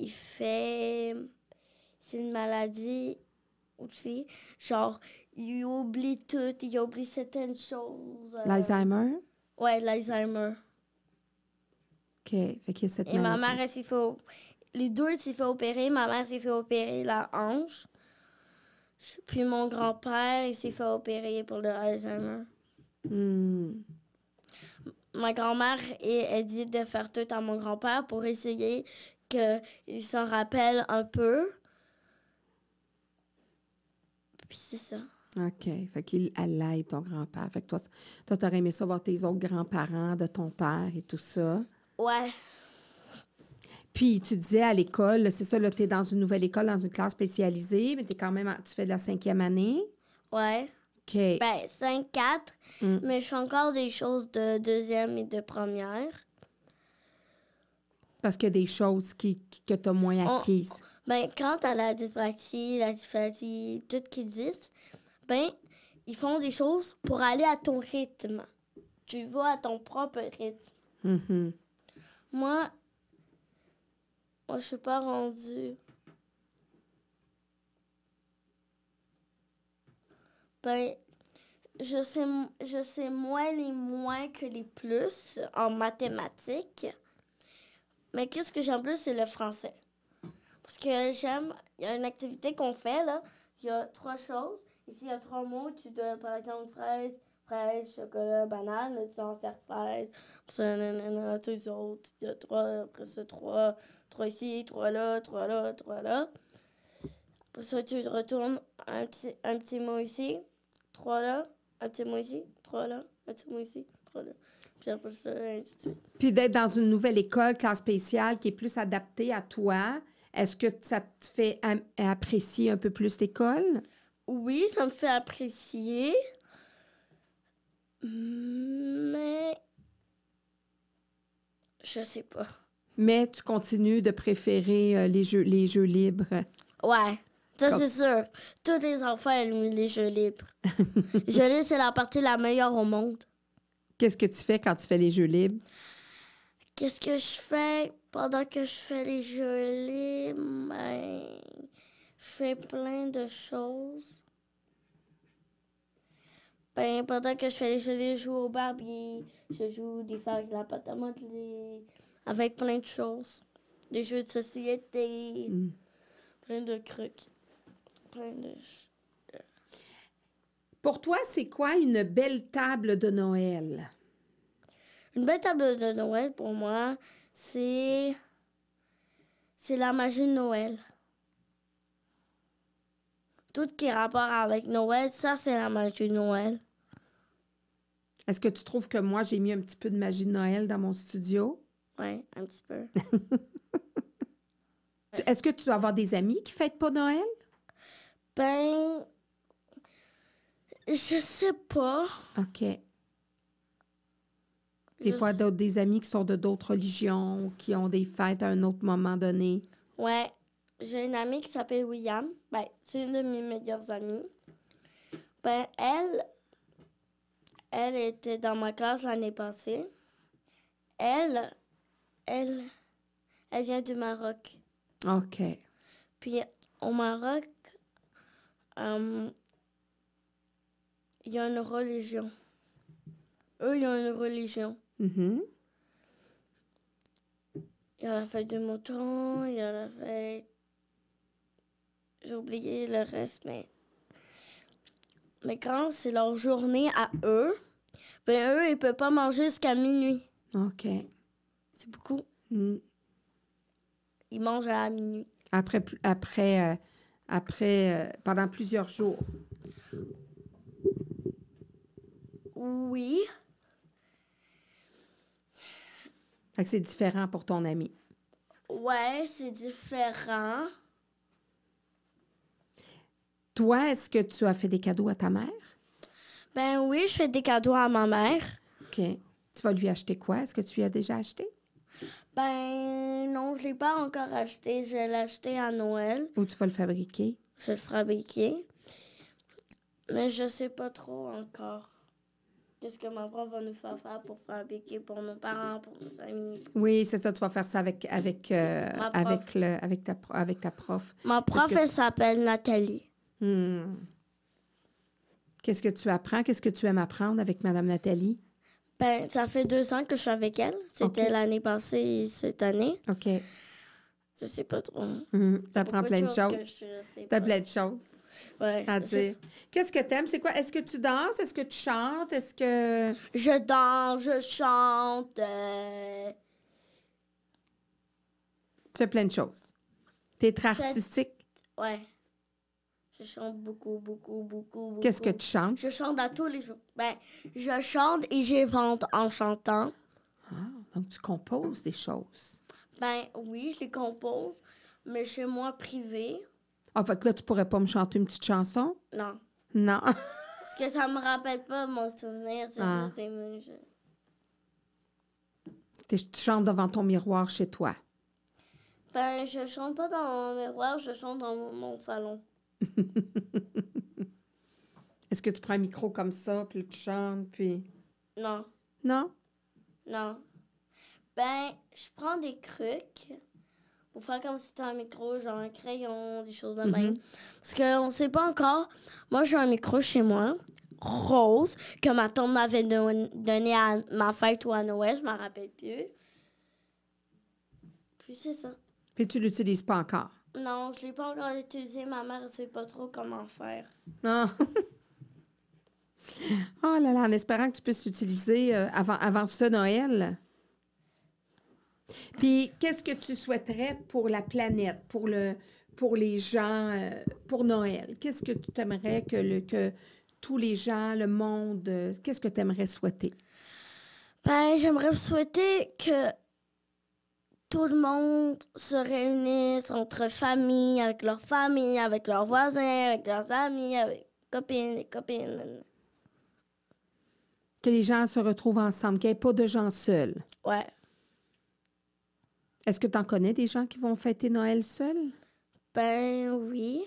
il fait. C'est une maladie aussi. Genre, il oublie tout, il oublie certaines choses. euh, L'Alzheimer? Ouais, l'Alzheimer. OK. Fait qu'il y a cette Et ma mère, elle s'est fait. op- Les deux, elle s'est fait opérer. Ma mère s'est fait opérer la hanche. Puis mon grand-père, il s'est fait opérer pour le Alzheimer. Hmm. ma grand-mère et elle dit de faire tout à mon grand-père pour essayer qu'il s'en rappelle un peu. Puis c'est ça. OK. Fait qu'il l'aide, ton grand-père. Fait que toi, toi, t'aurais aimé ça voir tes autres grands-parents de ton père et tout ça. Ouais. Puis tu disais à l'école, c'est ça, là, tu es dans une nouvelle école, dans une classe spécialisée, mais t'es quand même, en- tu fais de la cinquième année? Ouais. OK. Ben, 5-4. Mm. Mais je fais encore des choses de deuxième et de première. Parce qu'il y a des choses qui, qui- que tu as moins On- acquises. Ben, quand t'as la dyspraxie, la dysphasie, tout qui existe, ils font des choses pour aller à ton rythme. Tu vas à ton propre rythme. Mhm. Moi, moi, je suis pas rendue. Ben, je sais, je sais moins les moins que les plus en mathématiques. Mais qu'est-ce que j'aime plus, c'est le français. Parce que j'aime, il y a une activité qu'on fait, là. Il y a trois choses. Ici, il y a trois mots. Tu dois, par exemple, fraise, fraise, chocolat, banane. Tu en sers fraise. Puis nanana, tous les autres. Il y a trois, après ça, trois. Trois ici, trois là, trois là, trois là. Après ça, tu retournes un petit, un petit mot ici, trois là, un petit mot ici, trois là, un petit mot ici, trois là. Puis après ça, ainsi de suite. Puis d'être dans une nouvelle école, classe spéciale, qui est plus adaptée à toi, est-ce que ça te fait apprécier un peu plus l'école? Oui, ça me fait apprécier. Mais. Je sais pas. Mais tu continues de préférer euh, les, jeux, les jeux libres. Ouais, ça Comme- c'est sûr. Tous les enfants aiment les jeux libres. [LAUGHS] jeux libres, c'est la partie la meilleure au monde. Qu'est-ce que tu fais quand tu fais les jeux libres? Qu'est-ce que je fais pendant que je fais les jeux libres? Ben, je fais plein de choses. Ben, pendant que je fais les jeux, je joue au Barbie. Je joue des fois avec la pâte à modeler. Avec plein de choses. Des jeux de société. Mm. Plein de trucs. Plein de... Pour toi, c'est quoi une belle table de Noël? Une belle table de Noël, pour moi, c'est... C'est la magie de Noël. Tout qui est rapport avec Noël, ça, c'est la magie de Noël. Est-ce que tu trouves que moi, j'ai mis un petit peu de magie de Noël dans mon studio? Ouais, un petit peu. [LAUGHS] Est-ce que tu dois avoir des amis qui fêtent pas Noël? Ben... Je sais pas. OK. Des Je- fois, d'autres, des amis qui sont de d'autres religions, ou qui ont des fêtes à un autre moment donné. Ouais, j'ai une amie qui s'appelle William. Ben, c'est une de mes meilleures amies. Ben, elle, elle était dans ma classe l'année passée. Elle, elle, elle vient du Maroc. OK. Puis au Maroc, euh, il y a une religion. Eux, ils ont une religion. Mhm. Il y a la fête du mouton, il y a la fête. J'ai oublié le reste, mais. Mais quand c'est leur journée à eux, ben eux, ils peuvent pas manger jusqu'à minuit. OK. C'est beaucoup. Mm. Ils mangent à minuit. Après, après, euh, après euh, pendant plusieurs jours. Oui. Fait que c'est différent pour ton ami. Ouais, c'est différent. Toi, est-ce que tu as fait des cadeaux à ta mère? Ben oui, je fais des cadeaux à ma mère. OK. Tu vas lui acheter quoi? Est-ce que tu lui as déjà acheté? Ben non, je l'ai pas encore acheté. Je vais l'acheter à Noël. Ou tu vas le fabriquer? Je vais le fabriquer. Mais je sais pas trop encore. Qu'est-ce que ma prof va nous faire faire pour fabriquer pour nos parents, pour nos amis. Oui, c'est ça. Tu vas faire ça avec, avec, euh, avec, le, avec, ta, avec ta prof. Ma prof, elle s'appelle Nathalie. Hmm. Qu'est-ce que tu apprends? Qu'est-ce que tu aimes apprendre avec Madame Nathalie? Ben, ça fait deux ans que je suis avec elle. C'était l'année passée et cette année. OK. Je sais pas trop. Tu apprends plein de choses. pas. plein de choses Ouais. à dire. Qu'est-ce que t'aimes? C'est quoi? Est-ce que tu danses? Est-ce que tu chantes? Est-ce que... Je danse, je chante. euh, Tu fais plein de choses. T'es très Je- artistique. Ouais. Je chante beaucoup, beaucoup, beaucoup, beaucoup. Qu'est-ce que tu chantes? Je chante à tous les jours. Ben, je chante et j'invente en chantant. Ah, donc, tu composes des choses. Ben oui, je les compose, mais chez moi privé, Ah, fait que là, tu pourrais pas me chanter une petite chanson? non. Non. [LAUGHS] Parce que ça me rappelle pas mon souvenir. c'est Ah. juste tu chantes devant ton miroir chez toi? Ben, je chante pas dans mon miroir, je chante dans mon salon. [LAUGHS] Est-ce que tu prends un micro comme ça, puis tu chantes, puis... Non, Non? non. Ben, je prends des trucs pour faire comme si c'était un micro, genre un crayon, des choses de même. Parce qu'on sait pas encore. Moi, j'ai un micro chez moi, rose, que ma tante m'avait don- donné à ma fête ou à Noël, je m'en rappelle plus. Puis c'est ça. Puis tu l'utilises pas encore? Non, je l'ai pas encore utilisé. Ma mère ne sait pas trop comment faire. Non. [LAUGHS] oh là là, en espérant que tu puisses l'utiliser euh, avant, avant ce Noël. Puis, qu'est-ce que tu souhaiterais pour la planète, pour, le, pour les gens, euh, pour Noël? Qu'est-ce que tu aimerais que, le, que tous les gens, le monde, euh, qu'est-ce que tu aimerais souhaiter? Ben, j'aimerais souhaiter que tout le monde se réunisse entre familles, avec leurs familles, avec leurs voisins, avec leurs amis, avec copines et copines. Que les gens se retrouvent ensemble, qu'il n'y ait pas de gens seuls. Ouais. Est-ce que tu en connais des gens qui vont fêter Noël seuls? Ben oui.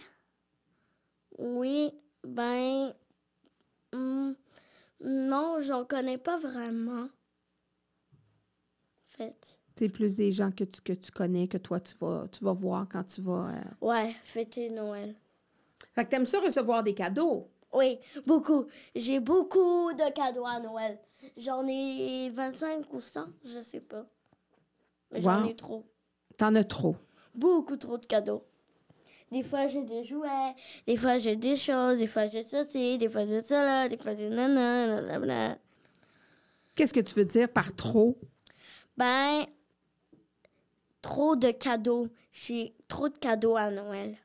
Oui, ben. hmm, non, j'en connais pas vraiment. En fait. C'est plus des gens que tu, que tu connais, que toi, tu vas, tu vas voir quand tu vas... euh, Ouais, fêter Noël. Fait que t'aimes ça recevoir des cadeaux. Oui, beaucoup. J'ai beaucoup de cadeaux à Noël. J'en ai 25 ou 100, je sais pas. Mais j'en ai trop. T'en as trop. Beaucoup trop de cadeaux. Des fois, j'ai des jouets, des fois, j'ai des choses, des fois, j'ai ceci, des fois, j'ai cela, des fois, j'ai nanana. Qu'est-ce que tu veux dire par trop? Ben, trop de cadeaux. J'ai trop de cadeaux à Noël.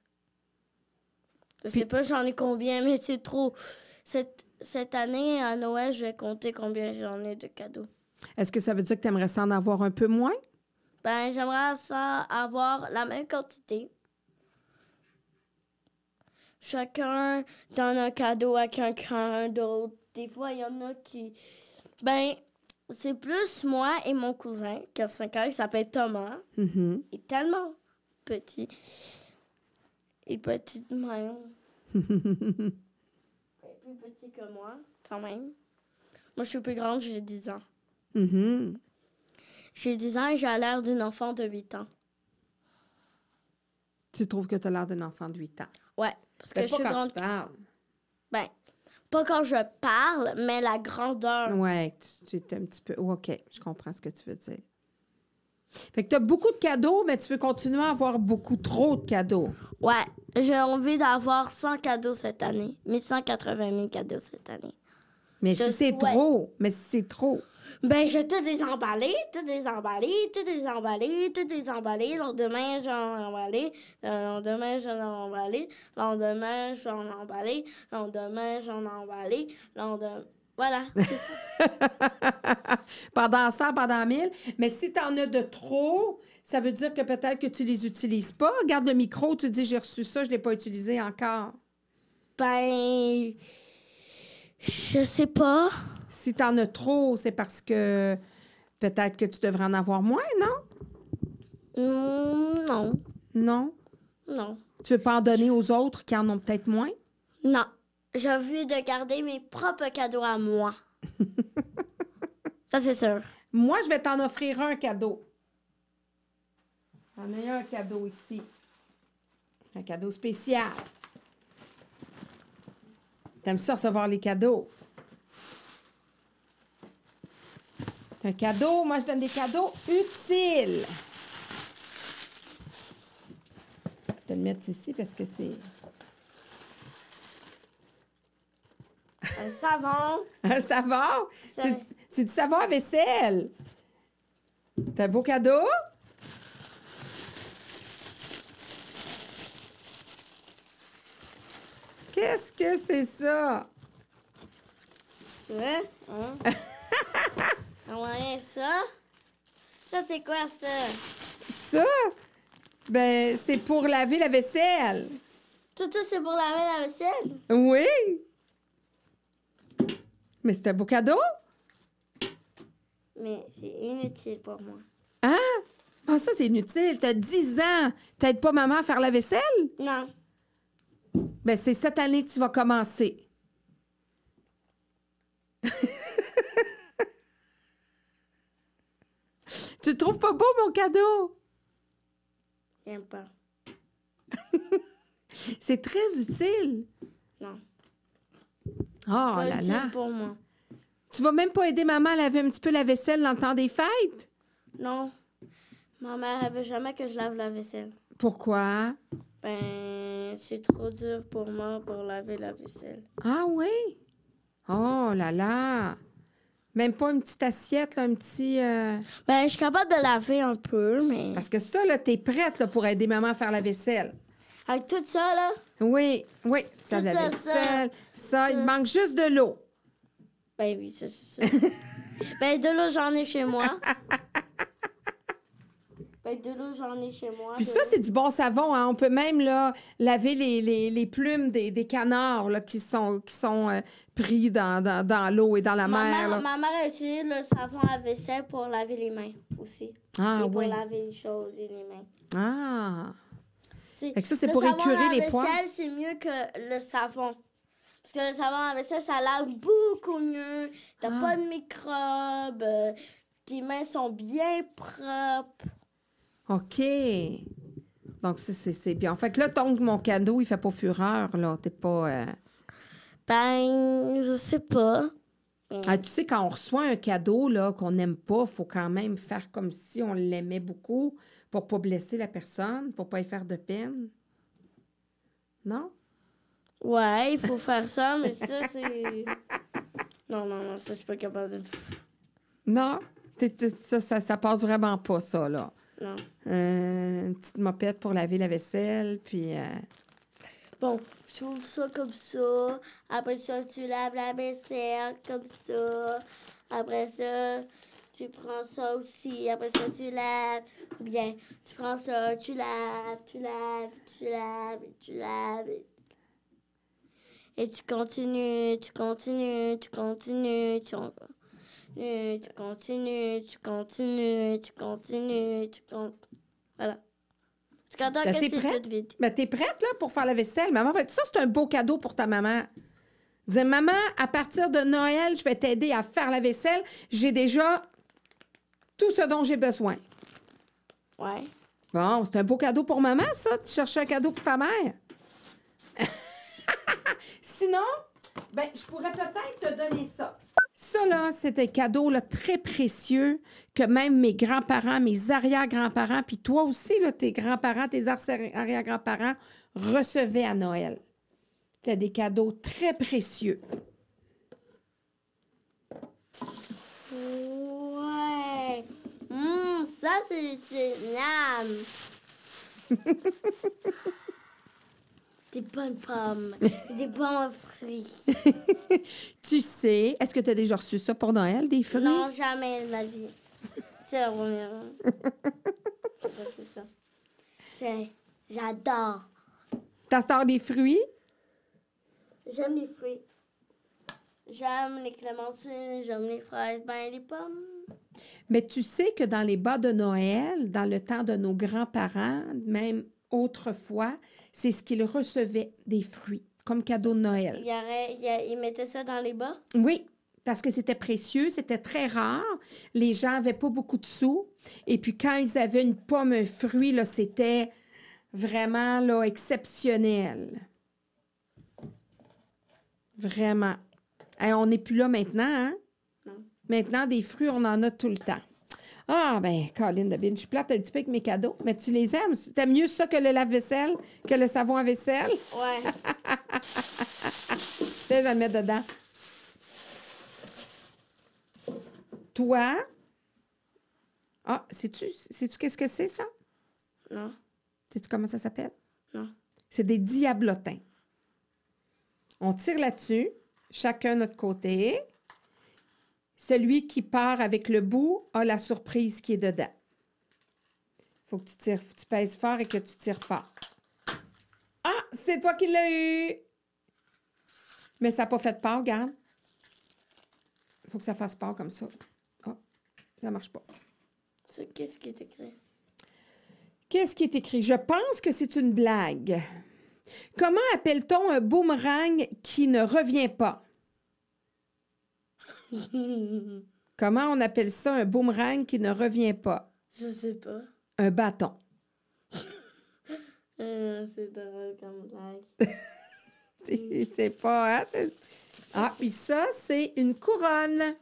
Je sais pas j'en ai combien, mais c'est trop. Cette, cette année, à Noël, je vais compter combien j'en ai de cadeaux. Est-ce que ça veut dire que tu aimerais s'en avoir un peu moins? Ben, j'aimerais ça avoir la même quantité. Chacun donne un cadeau à quelqu'un d'autre. Des fois, il y en a qui. Ben, c'est plus moi et mon cousin, qui a 5 ans, il s'appelle Thomas. Mhm. Il est tellement petit. Il est petit de même. [LAUGHS] Il est plus petit que moi, quand même. Moi, je suis plus grande, j'ai 10 ans. Mhm. J'ai 10 ans et j'ai l'air d'une enfant de 8 ans. Tu trouves que tu as l'air d'un enfant de 8 ans? Ouais, parce que Ben, je pas suis quand grande. tu parles. Ben, pas quand je parle, mais la grandeur. Ouais, tu, tu es un petit peu... oh, OK, je comprends ce que tu veux dire. Fait que tu as beaucoup de cadeaux, mais tu veux continuer à avoir beaucoup trop de cadeaux. Ouais, j'ai envie d'avoir 100 cadeaux cette année. 1180 000 cadeaux cette année. Mais Je si c'est trop, mais si c'est trop. Ben, je tout désemballé, tout désemballé, tout désemballé, tout désemballé. Le lendemain, j'en emballé. Le lendemain, j'en emballé. Le lendemain, j'en emballé. Le lendemain, j'en emballé. Le lendemain... Voilà, [LAUGHS] pendant 100, pendant 1000. Mais si tu en as de trop, ça veut dire que peut-être que tu les utilises pas. Regarde le micro, tu dis j'ai reçu ça, je l'ai pas utilisé encore. Ben... Je sais pas. Si tu en as trop, c'est parce que peut-être que tu devrais en avoir moins, non? Hmm, non, Non? non. Tu veux pas en donner aux autres qui en ont peut-être moins? Non. J'ai envie de garder mes propres cadeaux à moi. [LAUGHS] ça, c'est sûr. Moi, je vais t'en offrir un cadeau. J'en ai un cadeau ici. Un cadeau spécial. T'aimes ça recevoir les cadeaux? C'est un cadeau. Moi, je donne des cadeaux utiles. Je vais te le mettre ici parce que c'est Un savon. un savon? C'est c'est du savon à vaisselle. C'est un beau cadeau? Qu'est-ce que c'est ça? Ça, hein? [LAUGHS] Ah ouais, ça? Ça, c'est quoi, ça? Ça? Ben, c'est pour laver la vaisselle. Tout ça, c'est pour laver la vaisselle? Oui. Mais c'est un beau cadeau? Mais c'est inutile pour moi. Hein? Ah, ça, c'est inutile. T'as 10 ans. T'aides pas maman à faire la vaisselle? Non. Ben, c'est cette année que tu vas commencer. [LAUGHS] tu le trouves pas beau, mon cadeau? J'aime pas. [LAUGHS] C'est très utile. Non. Oh pas là utile là. pour moi. Tu vas même pas aider maman à laver un petit peu la vaisselle dans le temps des fêtes? Non. Ma mère, elle veut jamais que je lave la vaisselle. Pourquoi? Ben, c'est trop dur pour moi pour laver la vaisselle. Ah oui? Oh là là. Même pas une petite assiette, là, un petit... euh, Ben, je suis capable de laver un peu, mais... Parce que ça, là, t'es prête là, pour aider maman à faire la vaisselle. Avec tout ça, là, Oui, oui, ça, la ça, vaisselle. Ça, il ça. manque juste de l'eau. ben oui, ça, c'est ça. [LAUGHS] ben, de l'eau, j'en ai chez moi. [LAUGHS] ben, de l'eau, j'en ai chez moi. Puis ça, c'est du bon savon. Hein? On peut même là, laver les, les- les plumes des, des canards là, qui sont, qui sont euh, pris dans, dans, dans l'eau et dans la Ma mer. mère, ma mère utilise le savon à vaisselle pour laver les mains aussi. Ah et pour laver les choses et les mains. Ah. C'est- Fait que ça, c'est le pour savon écurer à les poils. vaisselle, c'est mieux que le savon. Parce que le savon à vaisselle, ça lave beaucoup mieux. T'as Ah. pas de microbes. Tes mains sont bien propres. OK. Donc, ça, c'est bien. Fait que là, ton, mon cadeau, il fait pas fureur, là. T'es pas... euh, Ben, je sais pas. Ah, tu sais, quand on reçoit un cadeau là, qu'on n'aime pas, faut quand même faire comme si on l'aimait beaucoup pour pas blesser la personne, pour pas y faire de peine. Non? Ouais, il faut [LAUGHS] faire ça, mais ça, c'est. Non, non, non, ça, je suis pas capable de. Non? Ça, ça, ça passe vraiment pas, ça, là. Non. Euh, une petite mopette pour laver la vaisselle, puis... euh, Bon, je trouve ça comme ça. Après ça, tu laves la vaisselle comme ça. Après ça, tu prends ça aussi. Après ça, tu laves. Ou bien, tu prends ça, tu laves, tu laves, tu laves, tu laves. Et tu continues, tu continues, tu continues, tu continues, tu continues, tu continues, tu continues, tu continues. Voilà. C'est quand Ben, que c'est tout vite. T'es prête, là, pour faire la vaisselle? Maman? Ça, c'est un beau cadeau pour ta maman. Dis, maman, à partir de Noël, je vais t'aider à faire la vaisselle. J'ai déjà tout ce dont j'ai besoin. Ouais. Bon, c'est un beau cadeau pour maman, ça. Tu cherchais un cadeau pour ta mère. [LAUGHS] Sinon, ben, je pourrais peut-être te donner ça. Ça, là, c'est un cadeau là, très précieux que même mes grands-parents, mes arrière-grands-parents, puis toi aussi, là, tes grands-parents, tes arri- arrière-grands-parents recevaient à Noël. C'était des cadeaux très précieux. Ouais. Hum, ça, c'est c'est [LAUGHS] miam. Des bonnes pommes. [LAUGHS] Des bons fruits. [LAUGHS] Tu sais, est-ce que tu as déjà reçu ça pour Noël, des fruits? Non, jamais de ma vie. C'est la première. [LAUGHS] C'est. J'adore. T'as sort des fruits? J'aime les fruits. J'aime les clémentines, j'aime les fraises, ben les pommes. Mais tu sais que dans les bas de Noël, dans le temps de nos grands-parents, même autrefois, c'est ce qu'ils recevaient, des fruits, comme cadeau de Noël. Il, y aurait, il, y a- il mettait ça dans les bas? Oui, parce que c'était précieux, c'était très rare. Les gens n'avaient pas beaucoup de sous. Et puis quand ils avaient une pomme, un fruit, là, c'était vraiment là, exceptionnel. Vraiment. Hey, on n'est plus là maintenant, hein? Non. Maintenant, des fruits, on en a tout le temps. Ah, ben, Colin de Bin, je suis plate un petit peu avec mes cadeaux, mais tu les aimes? T'aimes mieux ça que le lave-vaisselle, que le savon à vaisselle? Ouais. Je vais le mettre dedans. Toi? Ah, sais-tu, sais-tu qu'est-ce que c'est, ça? non. Sais-tu comment ça s'appelle? Non. C'est des diablotins. On tire là-dessus, chacun notre côté. Celui qui part avec le bout a la surprise qui est dedans. faut que tu tires, tu pèses fort et que tu tires fort. Ah, c'est toi qui l'as eu! Mais ça n'a pas fait part, regarde. Il faut que ça fasse part comme ça. Ah, ça marche pas. Qu'est-ce qui est écrit? Qu'est-ce qui est écrit? Je pense que c'est une blague. Comment appelle-t-on un boomerang qui ne revient pas? [LAUGHS] Comment on appelle ça un boomerang qui ne revient pas? Je sais pas. Un bâton. [LAUGHS] Euh, c'est drôle comme blague. [LAUGHS] C'est pas, hein? Ah, puis ça, c'est une couronne.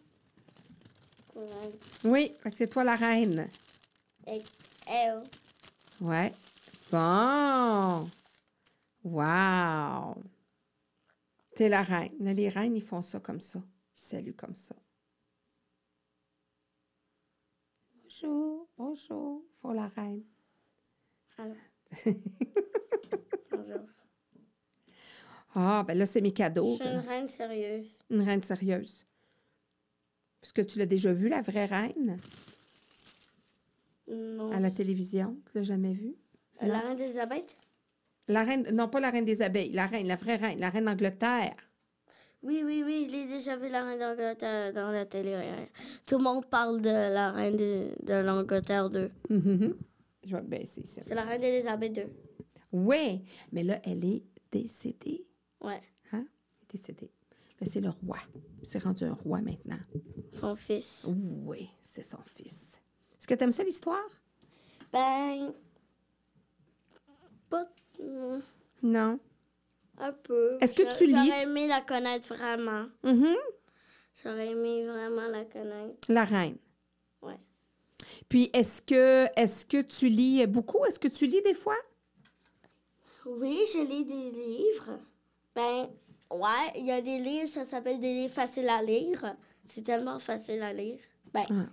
Ouais. Oui, c'est toi la reine. Et, elle. Ouais. Bon. Wow. T'es la reine. Les reines, ils font ça comme ça. Ils saluent comme ça. Bonjour, bonjour, pour la reine. Alors. [LAUGHS] Bonjour. Ah, ben là, c'est mes Je cadeaux. suis une reine sérieuse. Une reine sérieuse. Est-ce que tu l'as déjà vue, la vraie reine, Non. à la télévision? Tu l'as jamais vue? La reine d'Elisabeth? La reine, non, pas la reine des abeilles, la reine, la vraie reine, la reine d'Angleterre. Oui, oui, oui, je l'ai déjà vu, la reine d'Angleterre, dans la télé. ouais. Tout le monde parle de la reine de, de l'Angleterre 2. Mhm. Je vais baisser ça. C'est la reine d'Elisabeth 2. Oui, mais là, elle est décédée. Ouais. Hein? Elle est décédée. Là, c'est le roi. C'est rendu un roi maintenant. Son fils. Oui, c'est son fils. Est-ce que tu aimes ça, l'histoire? Ben. Pas. hmm, Non? Un peu. Est-ce que tu lis? J'aurais aimé la connaître vraiment. Mhm. J'aurais aimé vraiment la connaître. La reine. Ouais. Puis, est-ce que, est-ce que tu lis beaucoup? Est-ce que tu lis des fois? Oui, je lis des livres. Ben, ouais, il y a des livres, ça s'appelle des livres faciles à lire. C'est tellement facile à lire. Ben, Ah.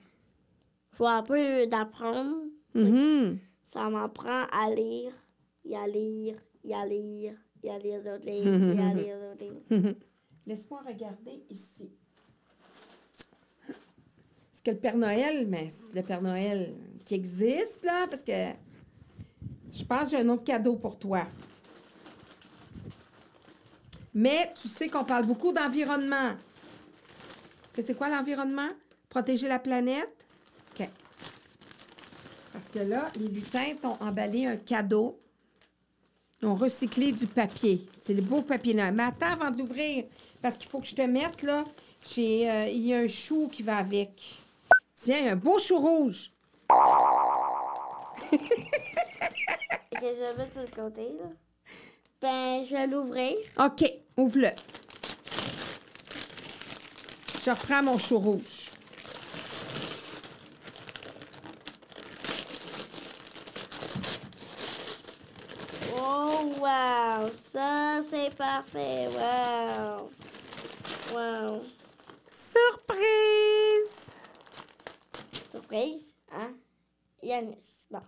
faut un peu d'apprendre. Mhm. Ça m'apprend à lire, et à lire, et à lire, [LAUGHS] [LAUGHS] Laisse-moi regarder ici. Est-ce que le Père Noël, mais c'est le Père Noël qui existe, là, parce que je pense que j'ai un autre cadeau pour toi. Mais tu sais qu'on parle beaucoup d'environnement. Tu sais, c'est quoi l'environnement? Protéger la planète? OK. Parce que là, les lutins t'ont emballé un cadeau. Ils ont recyclé du papier. C'est le beau papier là. Mais attends avant de l'ouvrir, parce qu'il faut que je te mette là. J'ai, euh, il y a un chou qui va avec. Tiens, un beau chou rouge. [LAUGHS] Ok, je vais mettre sur le côté, là. Ben, je vais l'ouvrir. OK, ouvre-le. Je reprends mon chou rouge. Wow! Ça, c'est parfait. Wow! Wow! Surprise! Surprise, hein? Yanis. Bon.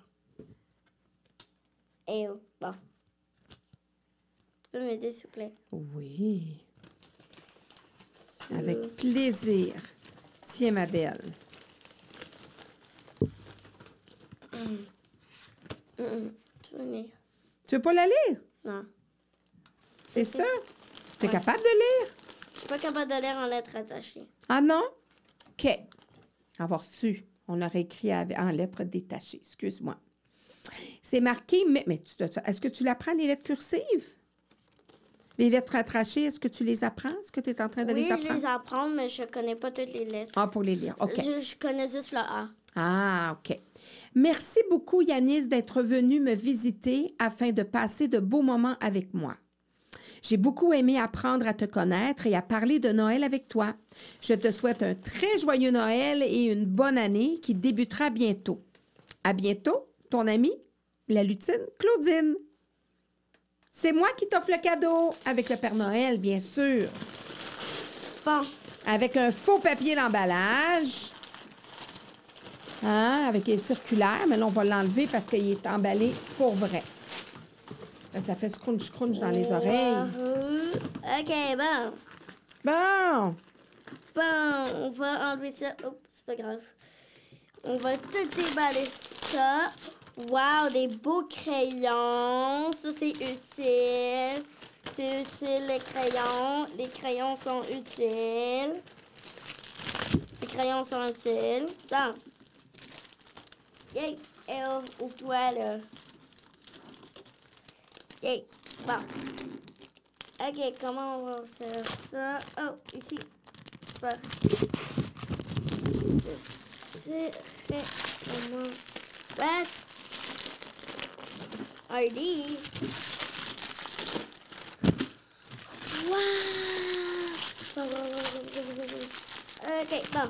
Et oh, bon. Tu peux m'aider, s'il vous plaît? Oui. Avec plaisir. Tiens, ma belle. Hum, hum. Venir? Tu veux pas la lire? Non. C'est sûr? Tu es Ouais. capable de lire? Je suis pas capable de lire en lettres attachées. Ah non? OK. Avoir su. On aurait écrit en lettres détachées. Excuse-moi. C'est marqué, mais, mais tu te- est-ce que tu l'apprends, les lettres cursives? Les lettres attachées, est-ce que tu les apprends? Est-ce que tu es en train de oui, les je apprendre? les apprends, mais je connais pas toutes les lettres. Ah, pour les lire. OK. Je, je connais juste le A. Ah, OK. Merci beaucoup, Yanis, d'être venu me visiter afin de passer de beaux moments avec moi. J'ai beaucoup aimé apprendre à te connaître et à parler de Noël avec toi. Je te souhaite un très joyeux Noël et une bonne année qui débutera bientôt. À bientôt, ton amie, la lutine Claudine. C'est moi qui t'offre le cadeau avec le Père Noël, bien sûr. Bon, Avec un faux papier d'emballage. Hein, avec les circulaires, mais là, on va l'enlever parce qu'il est emballé pour vrai. Là, ça fait scrunch-scrunch dans les oreilles. Ok, bon. Bon! Bon, on va enlever ça. Oups, c'est pas grave. On va tout déballer ça. Wow, des beaux crayons. Ça, c'est utile. C'est utile, les crayons. Les crayons sont utiles. Les crayons sont utiles. Bon. Yay! Oh, ouvre-toi, là. Yay! Bon. Ok, comment on va faire ça? Oh, ici. Super. Je sais comment faire. ID. Wow! Ok, bon.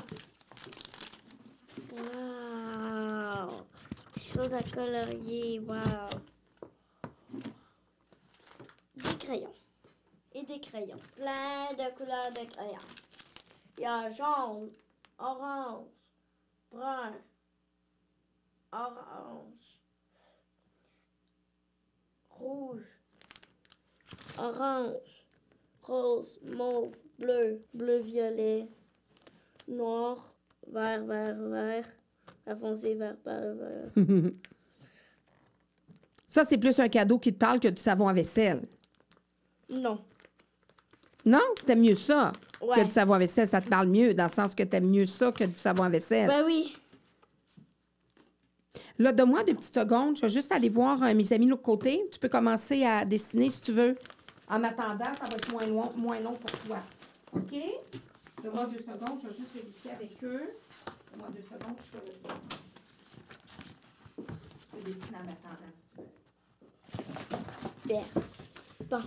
Des choses à colorier, wow! Des crayons. Et des crayons. Plein de couleurs de crayons. Il y a jaune, orange, brun, orange, rouge, orange, rose, mauve, bleu, bleu-violet, noir, vert, vert, vert, vert, vert. [LAUGHS] Ça, c'est plus un cadeau qui te parle que du savon à vaisselle. Non. Non? T'aimes mieux ça que du savon à vaisselle. Ça te parle mieux, dans le sens que t'aimes mieux ça que du savon à vaisselle. Ben oui. Là, donne-moi deux petites secondes. Je vais juste aller voir euh, mes amis de l'autre côté. Tu peux commencer à dessiner si tu veux. En m'attendant, ça va être moins long, moins long pour toi. OK? Donne-moi deux secondes. Je vais juste vérifier avec eux moi deux secondes, je peux, je peux dessiner en attendant si tu veux. Berce. Bon.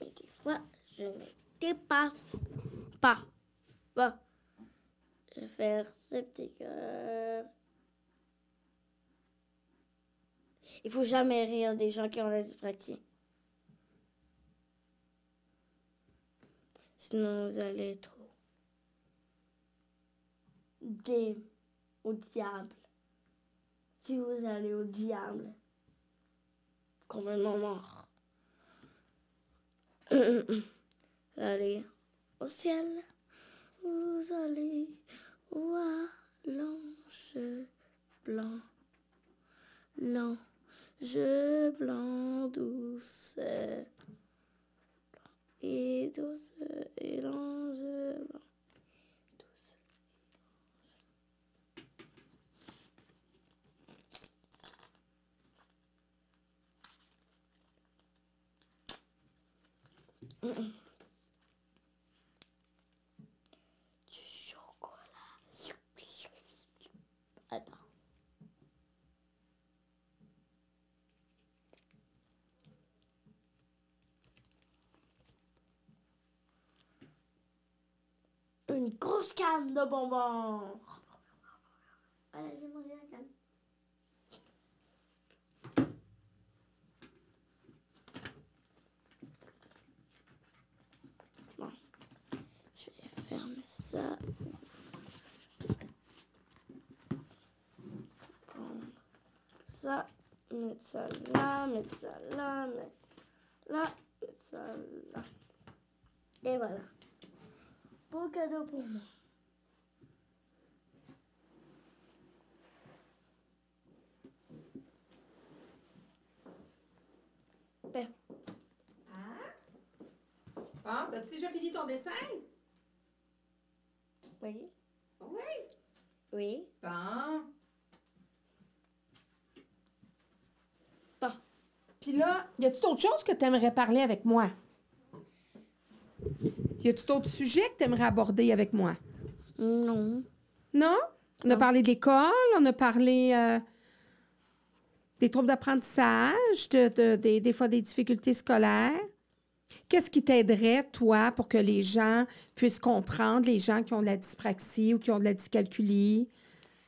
Mais des fois, je me dépasse pas. Bon. Je vais faire ce petit cœur. Il faut jamais rire des gens qui ont la dyspraxie. Vous allez trop. Des... au diable. Si vous allez au diable, complètement mort. [COUGHS] allez au ciel, vous allez voir l'ange blanc, l'ange blanc douce et douce et l'ange. douce. Du chocolat. Attends. Une grosse canne de bonbons. Allez, j'ai mangé la canne. Bon, je vais fermer ça. Prendre ça, mettre ça là, mettre ça là, mettre là, mettre ça là. Et voilà. Beau cadeau pour moi. Ben, Bon, as-tu déjà fini ton dessin? oui, Oui? oui. Bon. Bon. Puis là, y a-tu d'autres choses que tu aimerais parler avec moi? Y a-tu d'autres sujets que tu aimerais aborder avec moi? Non. Non? On a parlé d'école, on a parlé euh, des troubles d'apprentissage, de, de- des- des fois des difficultés scolaires. Qu'est-ce qui t'aiderait, toi, pour que les gens puissent comprendre, les gens qui ont de la dyspraxie ou qui ont de la dyscalculie,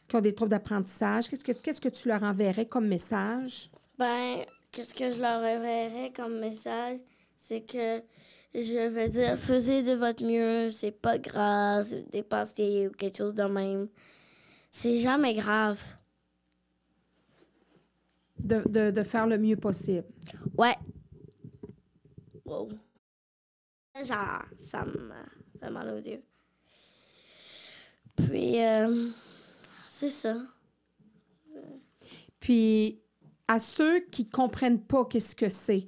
qui ont des troubles d'apprentissage? Qu'est-ce que, qu'est-ce que tu leur enverrais comme message? Ben, qu'est-ce que je leur enverrais comme message? C'est que je vais dire, faisez de votre mieux, c'est pas grave, dépassez ou quelque chose de même. C'est jamais grave. De, de- de faire le mieux possible. Ouais. Wow. Genre, ça me fait mal aux yeux. Puis, euh, c'est ça. Puis, à ceux qui comprennent pas qu'est-ce que c'est,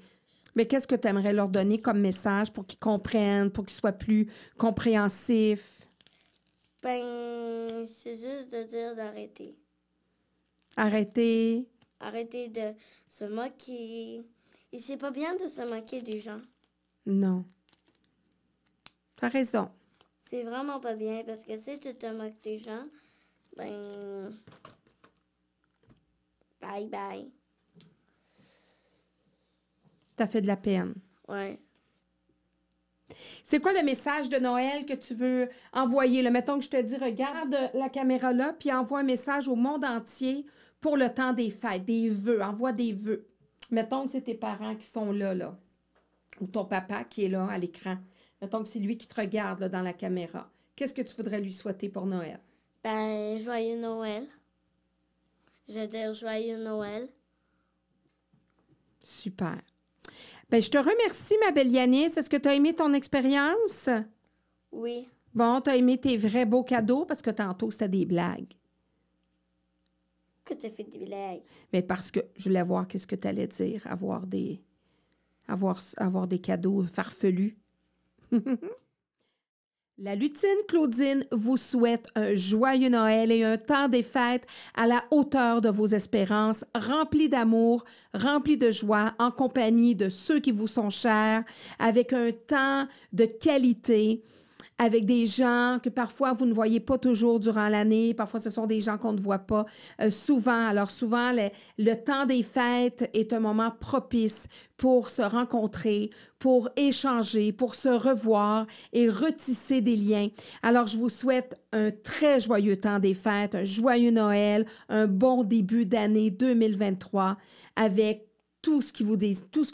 mais qu'est-ce que tu aimerais leur donner comme message pour qu'ils comprennent, pour qu'ils soient plus compréhensifs? Ben, c'est juste de dire d'arrêter. Arrêter. Arrêter de se moquer. Et c'est pas bien de se moquer des gens. Non. Tu as raison. C'est vraiment pas bien parce que si tu te moques des gens, ben. Bye bye. Ça fait de la peine. Ouais. C'est quoi le message de Noël que tu veux envoyer? Là? Mettons que je te dis, regarde la caméra là, puis envoie un message au monde entier pour le temps des fêtes, des vœux. Envoie des vœux. Mettons que c'est tes parents qui sont là, là. Ou ton papa qui est là à l'écran. Mettons que c'est lui qui te regarde là, dans la caméra. Qu'est-ce que tu voudrais lui souhaiter pour Noël? Ben, joyeux Noël. Je veux dire joyeux Noël. Super. Ben, je te remercie, ma belle Yanis. Est-ce que tu as aimé ton expérience? Oui. Bon, tu as aimé tes vrais beaux cadeaux parce que tantôt, c'était des blagues. Que tu fait des blagues? Mais parce que je voulais voir qu'est-ce que tu allais dire, avoir des, avoir, avoir des cadeaux farfelus. [LAUGHS] La lutine Claudine vous souhaite un joyeux Noël et un temps des fêtes à la hauteur de vos espérances, rempli d'amour, rempli de joie, en compagnie de ceux qui vous sont chers, avec un temps de qualité, avec des gens que parfois vous ne voyez pas toujours durant l'année. Parfois, ce sont des gens qu'on ne voit pas euh, souvent. Alors souvent, le, temps des fêtes est un moment propice pour se rencontrer, pour échanger, pour se revoir et retisser des liens. Alors, je vous souhaite un très joyeux temps des fêtes, un joyeux Noël, un bon début d'année 2023 avec tout ce que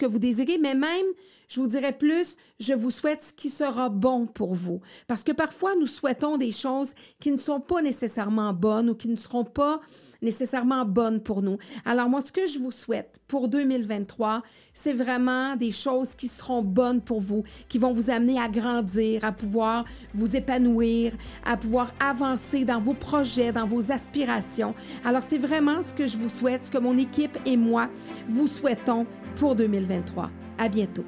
vous désirez, mais même, je vous dirais plus, je vous souhaite ce qui sera bon pour vous. Parce que parfois, nous souhaitons des choses qui ne sont pas nécessairement bonnes ou qui ne seront pas nécessairement bonnes pour nous. Alors moi, ce que je vous souhaite pour 2023, c'est vraiment des choses qui seront bonnes pour vous, qui vont vous amener à grandir, à pouvoir vous épanouir, à pouvoir avancer dans vos projets, dans vos aspirations. Alors c'est vraiment ce que je vous souhaite, ce que mon équipe et moi vous souhaitons pour 2023. À bientôt.